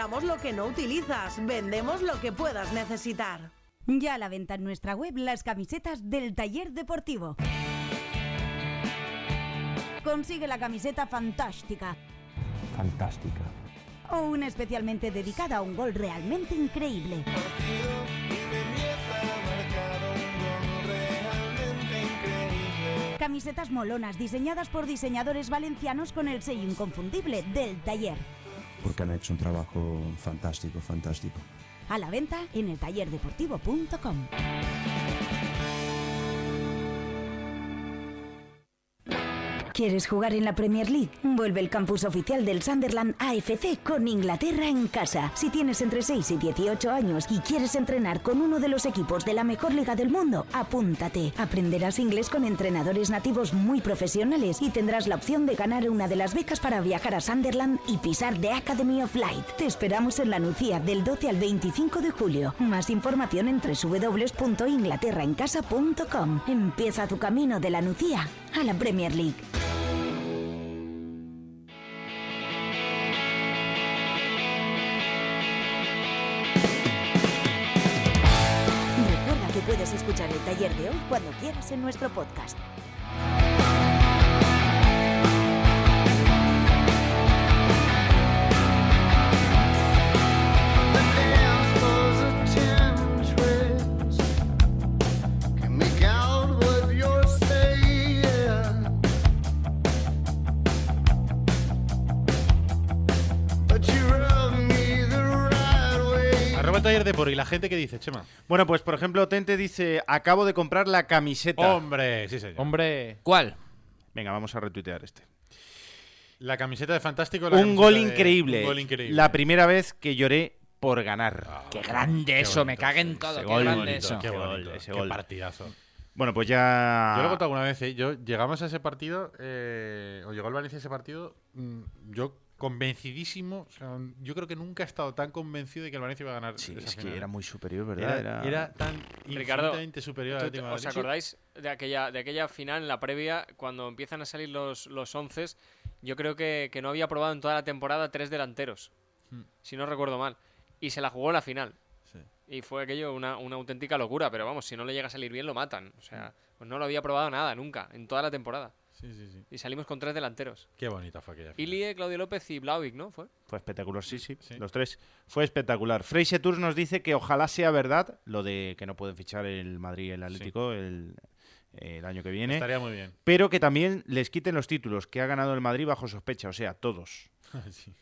Compramos lo que no utilizas, vendemos lo que puedas necesitar. Ya a la venta en nuestra web las camisetas del taller deportivo. Consigue la camiseta fantástica Fantástica. o una especialmente dedicada a un gol realmente increíble. Camisetas molonas diseñadas por diseñadores valencianos con el sello inconfundible del taller. Porque han hecho un trabajo fantástico, fantástico. A la venta en el ¿Quieres jugar en la Premier League? Vuelve el campus oficial del Sunderland AFC con Inglaterra en casa. Si tienes entre 6 y 18 años y quieres entrenar con uno de los equipos de la mejor liga del mundo, apúntate. Aprenderás inglés con entrenadores nativos muy profesionales y tendrás la opción de ganar una de las becas para viajar a Sunderland y pisar The Academy of Light. Te esperamos en la Nucía del 12 al 25 de julio. Más información en www.inglaterraencasa.com. Empieza tu camino de la Nucía a la Premier League. Recuerda que puedes escuchar el taller de hoy cuando quieras en nuestro podcast. De por y la gente que dice, Chema. Bueno, pues por ejemplo, Tente dice: Acabo de comprar la camiseta. Hombre, sí, señor. Hombre. ¿Cuál? Venga, vamos a retuitear este. La camiseta de Fantástico. la Un gol de- increíble. Un gol increíble. La primera vez que lloré por ganar. Qué grande eso, me cague en todo. Ese Qué gol grande bonito, eso. Qué bonito, gol, ese qué gol. partidazo. Bueno, pues ya. Yo lo he contado alguna vez, ¿eh? Yo llegamos a ese partido, eh, o llegó el Valencia a ese partido, mm, yo convencidísimo, o sea, yo creo que nunca he estado tan convencido de que el Valencia iba a ganar. Sí, es que final. era muy superior, ¿verdad? Era, era tan Ricardo, infinitamente superior al ¿Tú- Atlético de ¿Os acordáis de aquella, de aquella final en la previa, cuando empiezan a salir los, los once? Yo creo que, que no había probado en toda la temporada tres delanteros, Hmm. si no recuerdo mal. Y se la jugó en la final. Sí. Y fue aquello una, una auténtica locura, pero vamos, si no le llega a salir bien lo matan. O sea, pues no lo había probado nada, nunca, en toda la temporada. Sí, sí, sí. Y salimos con tres delanteros. Qué bonita fue aquella final. Ilie, Claudio López y Blauvik, ¿no? Fue. Fue espectacular, sí, sí, Sí. Los tres. Fue espectacular. Freise Tours nos dice que ojalá sea verdad lo de que no pueden fichar el Madrid y el Atlético el, el año que viene. Estaría muy bien. Pero que también les quiten los títulos, que ha ganado el Madrid bajo sospecha, o sea, todos. Sí.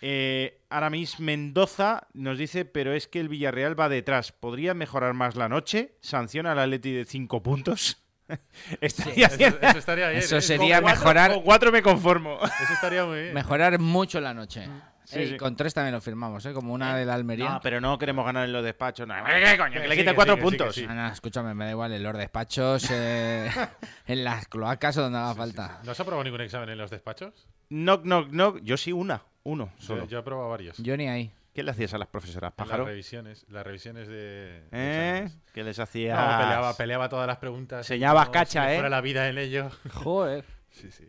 Eh, Aramis Mendoza nos dice, pero es que el Villarreal va detrás. ¿Podría mejorar más la noche? ¿Sanciona al Atleti de 5 puntos? Estaría Eso, bien. eso estaría bien. Eso ¿eh? sería Con cuatro- mejorar, Con cuatro me conformo. Eso estaría muy bien. mejorar mucho la noche. Sí, Ey, sí. Con tres también lo firmamos, ¿eh? Como una de la Almería. No, pero no queremos ganar en los despachos. No. ¿Qué coño? Que le quiten cuatro puntos. sí. Ah, no, escúchame, me da igual en los despachos, eh, en las cloacas o donde haga falta. ¿No has aprobado ningún examen en los despachos? Knock, knock, knock. Yo sí, una. Uno Yo, solo. yo he aprobado varios. Yo ni ahí. ¿Qué le hacías a las profesoras, En las pájaro? revisiones, las revisiones de. ¿Eh? ¿Qué les No, hacías? peleaba, peleaba todas las preguntas. Enseñabas como cacha, si ¿eh? Fuera la vida en ello. Joder. Sí, sí.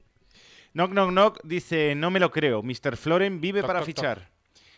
Knock, knock, knock. Dice, no me lo creo. Mr. Floren vive Toc, para toc, fichar.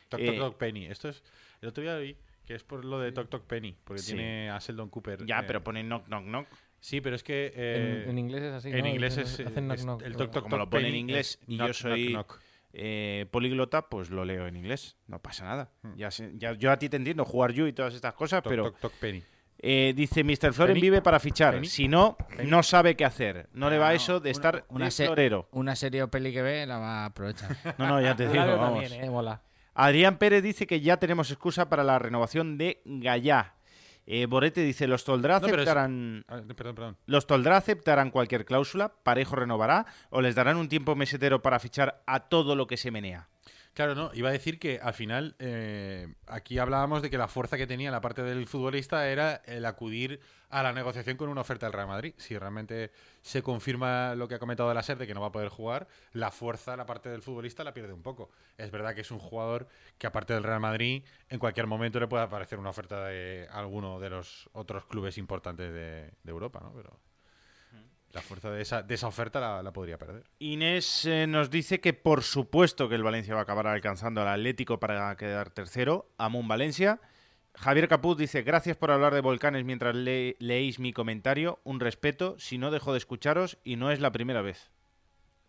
Toc, Eh, toc, toc, Penny. Esto es. El otro día vi que es por lo de Toc Toc Penny, porque Sí. tiene a Sheldon Cooper. Ya, eh, pero pone knock, knock, knock. Sí, pero es que. eh, en, en inglés es así. en ¿no? inglés es, hacen knock, es- knock. el Toc Toc Como lo pone en inglés es y knock, yo soy knock, knock. Eh, políglota, pues lo leo en inglés. No pasa nada. Hmm. Ya, sé- ya- yo a ti te entiendo, jugar you y todas estas cosas, Toc, pero toc, toc, Penny. eh, dice Mr. Floren Penny. vive para fichar. Penny. Si no, Penny. no sabe qué hacer. No le va Ah, eso de una- estar una de florero. Una serie o peli que ve la va a aprovechar. No, no, ya te digo, vamos. también, eh, mola. Adrián Pérez dice que ya tenemos excusa para la renovación de Gallá. Eh, Borete dice, los No, es- aceptarán... Ah, perdón, perdón. ¿Los Toldrá aceptarán cualquier cláusula? ¿Parejo renovará? ¿O les darán un tiempo mesetero para fichar a todo lo que se menea? Claro, no, iba a decir que al final eh, aquí hablábamos de que la fuerza que tenía la parte del futbolista era el acudir a la negociación con una oferta del Real Madrid. Si realmente se confirma lo que ha comentado la SER de que no va a poder jugar, la fuerza, la parte del futbolista la pierde un poco. Es verdad que es un jugador que aparte del Real Madrid, en cualquier momento le puede aparecer una oferta de alguno de los otros clubes importantes de, de Europa, ¿no? Pero la fuerza de esa, de esa oferta la, la podría perder. Inés eh, nos dice que por supuesto que el Valencia va a acabar alcanzando al Atlético para quedar tercero. Amun Valencia. Javier Capuz dice, gracias por hablar de volcanes mientras le- leéis mi comentario. Un respeto, si no dejo de escucharos y no es la primera vez.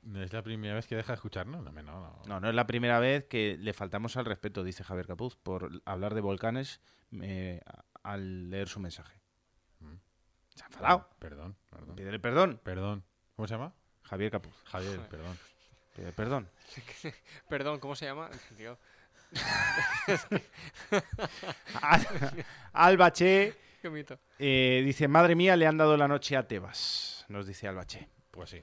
¿No es la primera vez que deja de escucharnos? No, no, no. No, no es la primera vez que le faltamos al respeto, dice Javier Capuz, por hablar de volcanes eh, al leer su mensaje. Se ha enfadado. Perdón, perdón. Pídele perdón. Perdón. ¿Cómo se llama? Javier Capuz. Javier, perdón. Pídele perdón. Perdón, ¿cómo se llama? Tío. Al- Albache Qué mito. eh, dice, madre mía, le han dado la noche a Tebas. Nos dice Albache. Pues sí.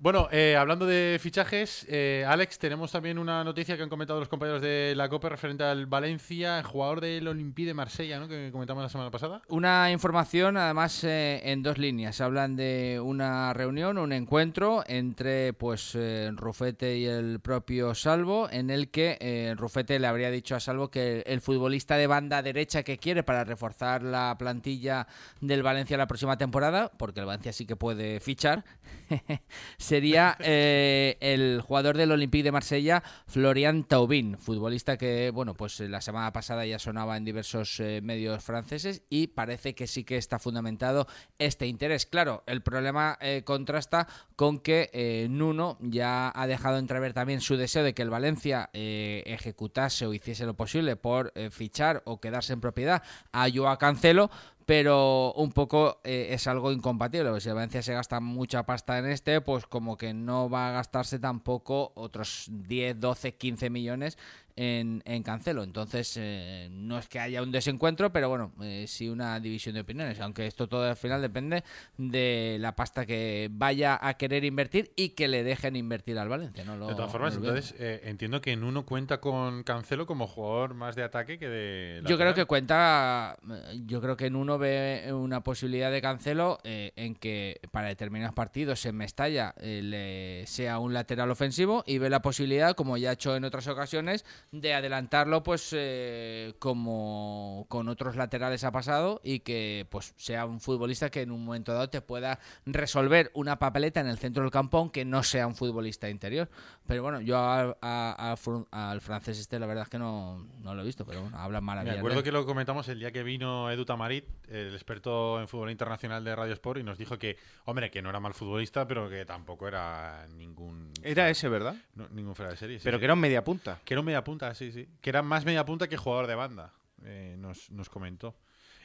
Bueno, eh, hablando de fichajes, eh, Alex, tenemos también una noticia que han comentado los compañeros de la COPE referente al Valencia, jugador del Olympique de Marsella, ¿no? Que comentamos la semana pasada. Una información, además, eh, en dos líneas. Hablan de una reunión, un encuentro entre pues eh, Rufete y el propio Salvo, en el que eh, Rufete le habría dicho a Salvo que el futbolista de banda derecha que quiere para reforzar la plantilla del Valencia la próxima temporada, porque el Valencia sí que puede fichar, sería eh, el jugador del Olympique de Marsella, Florian Taubin, futbolista que, bueno, pues eh, la semana pasada ya sonaba en diversos eh, medios franceses y parece que sí que está fundamentado este interés. Claro, el problema contrasta con que Nuno ya ha dejado entrever también su deseo de que el Valencia ejecutase o hiciese lo posible por fichar o quedarse en propiedad a Joao Cancelo, pero un poco eh, es algo incompatible. porque Si Valencia se gasta mucha pasta en este, pues como que no va a gastarse tampoco otros 10, 12, 15 millones en, en Cancelo. Entonces, eh, no es que haya un desencuentro, pero bueno, eh, sí una división de opiniones. Aunque esto todo al final depende de la pasta que vaya a querer invertir y que le dejen invertir al Valencia. ¿no? Lo- De todas formas, entonces eh, entiendo que en uno cuenta con Cancelo como jugador más de ataque que de. Yo creo lateral. que cuenta, eh, yo creo que en uno ve una posibilidad de cancelo eh, en que para determinados partidos en Mestalla eh, le sea un lateral ofensivo y ve la posibilidad, como ya ha hecho en otras ocasiones, de adelantarlo pues eh, como con otros laterales ha pasado y que pues sea un futbolista que en un momento dado te pueda resolver una papeleta en el centro del campo aunque no sea un futbolista interior. Pero bueno, yo a- a- a fr- al francés este la verdad es que no, no lo he visto, pero bueno, hablan Me maravillas. de acuerdo que lo comentamos el día que vino Edu Tamarit, el experto en fútbol internacional de Radio Sport, y nos dijo que, hombre, que no era mal futbolista, pero que tampoco era ningún. Era ese, ¿verdad? no, ningún fuera de serie. Pero sí. que era un media punta. Que era un media punta, sí, sí. Que era más media punta que jugador de banda, eh, nos, nos comentó.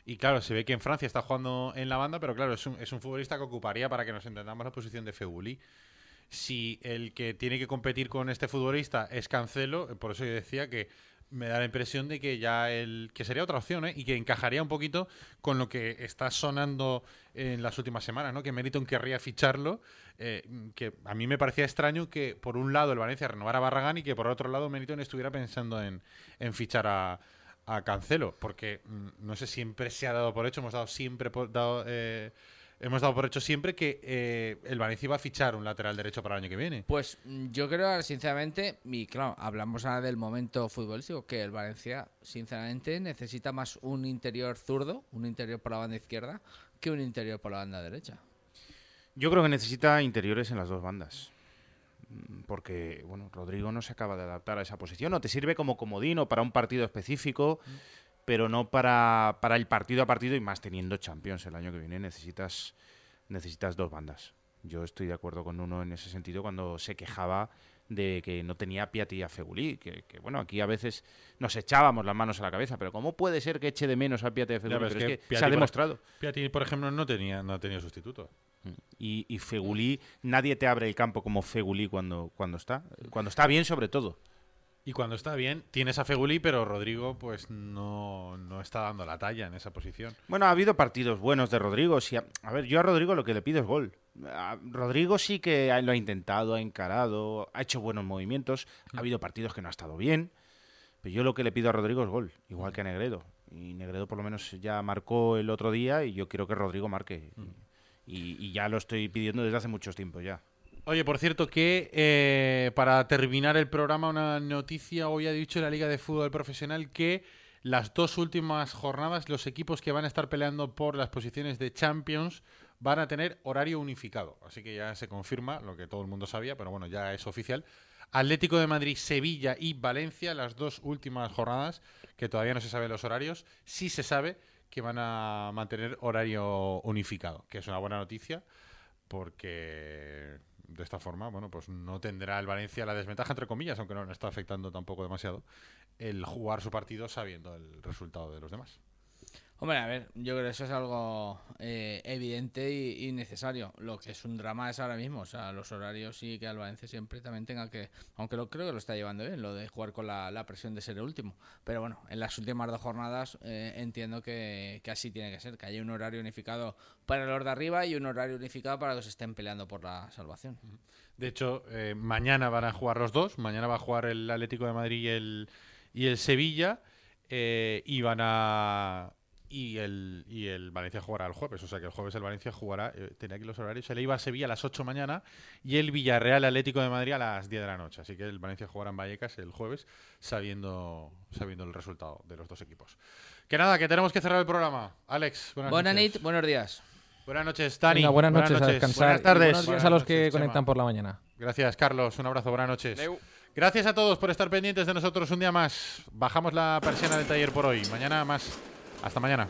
Y claro, se ve que en Francia está jugando en la banda, pero claro, es un, es un futbolista que ocuparía, para que nos entendamos, la posición de Febulí. Si el que tiene que competir con este futbolista es Cancelo, eh, por eso yo decía que me da la impresión de que ya el que sería otra opción ¿eh? y que encajaría un poquito con lo que está sonando en las últimas semanas, ¿no? Que Meriton querría ficharlo, eh, que a mí me parecía extraño que por un lado el Valencia renovara a Barragán y que por otro lado Meriton estuviera pensando en, en fichar a, a Cancelo, porque mm, no sé, siempre se ha dado por hecho, hemos dado siempre por, dado, eh, hemos dado por hecho siempre que eh, el Valencia iba a fichar un lateral derecho para el año que viene. Pues mm, yo creo, sinceramente, y claro, hablamos ahora del momento futbolístico, que el Valencia, sinceramente, necesita más un interior zurdo, un interior por la banda izquierda, que un interior por la banda derecha. Yo creo que necesita interiores en las dos bandas. Mm, Porque, bueno, Rodrigo no se acaba de adaptar a esa posición. No te sirve como comodino para un partido específico, pero no para, para el partido a partido y más teniendo Champions el año que viene. Necesitas, necesitas dos bandas. Yo estoy de acuerdo con uno en ese sentido cuando se quejaba de que no tenía Piatti y a Fegulí. Que, que, bueno, aquí a veces nos echábamos las manos a la cabeza, pero ¿cómo puede ser que eche de menos a Piatti y a Fegulí? pero es Pero es que Piatti, se ha demostrado. Piatti, por ejemplo, no tenía, no tenía sustituto. Y, y Fegulí, nadie te abre el campo como Fegulí cuando, cuando está. Cuando está bien, sobre todo. Y cuando está bien, tienes a Feguli, pero Rodrigo pues no, no está dando la talla en esa posición. Bueno, ha habido partidos buenos de Rodrigo. sí, a, a ver, yo a Rodrigo lo que le pido es gol. A Rodrigo sí que lo ha intentado, ha encarado, ha hecho buenos movimientos. Ha habido partidos que no ha estado bien. Pero yo lo que le pido a Rodrigo es gol, igual que a Negredo. Y Negredo por lo menos ya marcó el otro día y yo quiero que Rodrigo marque. Y, y ya lo estoy pidiendo desde hace muchos tiempos ya. Oye, por cierto, que eh, para terminar el programa, una noticia. Hoy ha dicho la Liga de Fútbol Profesional que las dos últimas jornadas, los equipos que van a estar peleando por las posiciones de Champions van a tener horario unificado. Así que ya se confirma lo que todo el mundo sabía, pero bueno, ya es oficial. Atlético de Madrid, Sevilla y Valencia, las dos últimas jornadas, que todavía no se saben los horarios, sí se sabe que van a mantener horario unificado, que es una buena noticia porque de esta forma, bueno, pues no tendrá el Valencia la desventaja, entre comillas, aunque no le está afectando tampoco demasiado, el jugar su partido sabiendo el resultado de los demás. Hombre, a ver, yo creo que eso es algo eh, evidente y, necesario. Lo que es un drama es ahora mismo, o sea, los horarios y que Valencia siempre también tenga que, aunque lo creo que lo está llevando bien, lo de jugar con la, presión de ser el último. Pero bueno, en las últimas dos jornadas eh, entiendo que, que así tiene que ser, que haya un horario unificado para los de arriba y un horario unificado para los que estén peleando por la salvación. De hecho, eh, mañana van a jugar los dos. Mañana va a jugar el Atlético de Madrid y el, y el Sevilla. y van a. Y el, y el Valencia jugará el jueves. O sea que el jueves el Valencia jugará. eh, tenía aquí los horarios. Se le iba a Sevilla a las 8 mañana. Y el Villarreal Atlético de Madrid a las 10 de la noche. Así que el Valencia jugará en Vallecas el jueves, sabiendo, sabiendo el resultado de los dos equipos. Que nada, que tenemos que cerrar el programa. Alex, buenas Buenas noches. noches, buenos días. Buenas noches, Dani. Venga, buenas, noches, a descansar. Buenas tardes. buenos días a los que noches, Chema. conectan por la mañana. Gracias, Carlos. Un abrazo, buenas noches. Gracias a todos por estar pendientes de nosotros un día más. Bajamos la persiana del taller por hoy. Mañana más. Hasta mañana.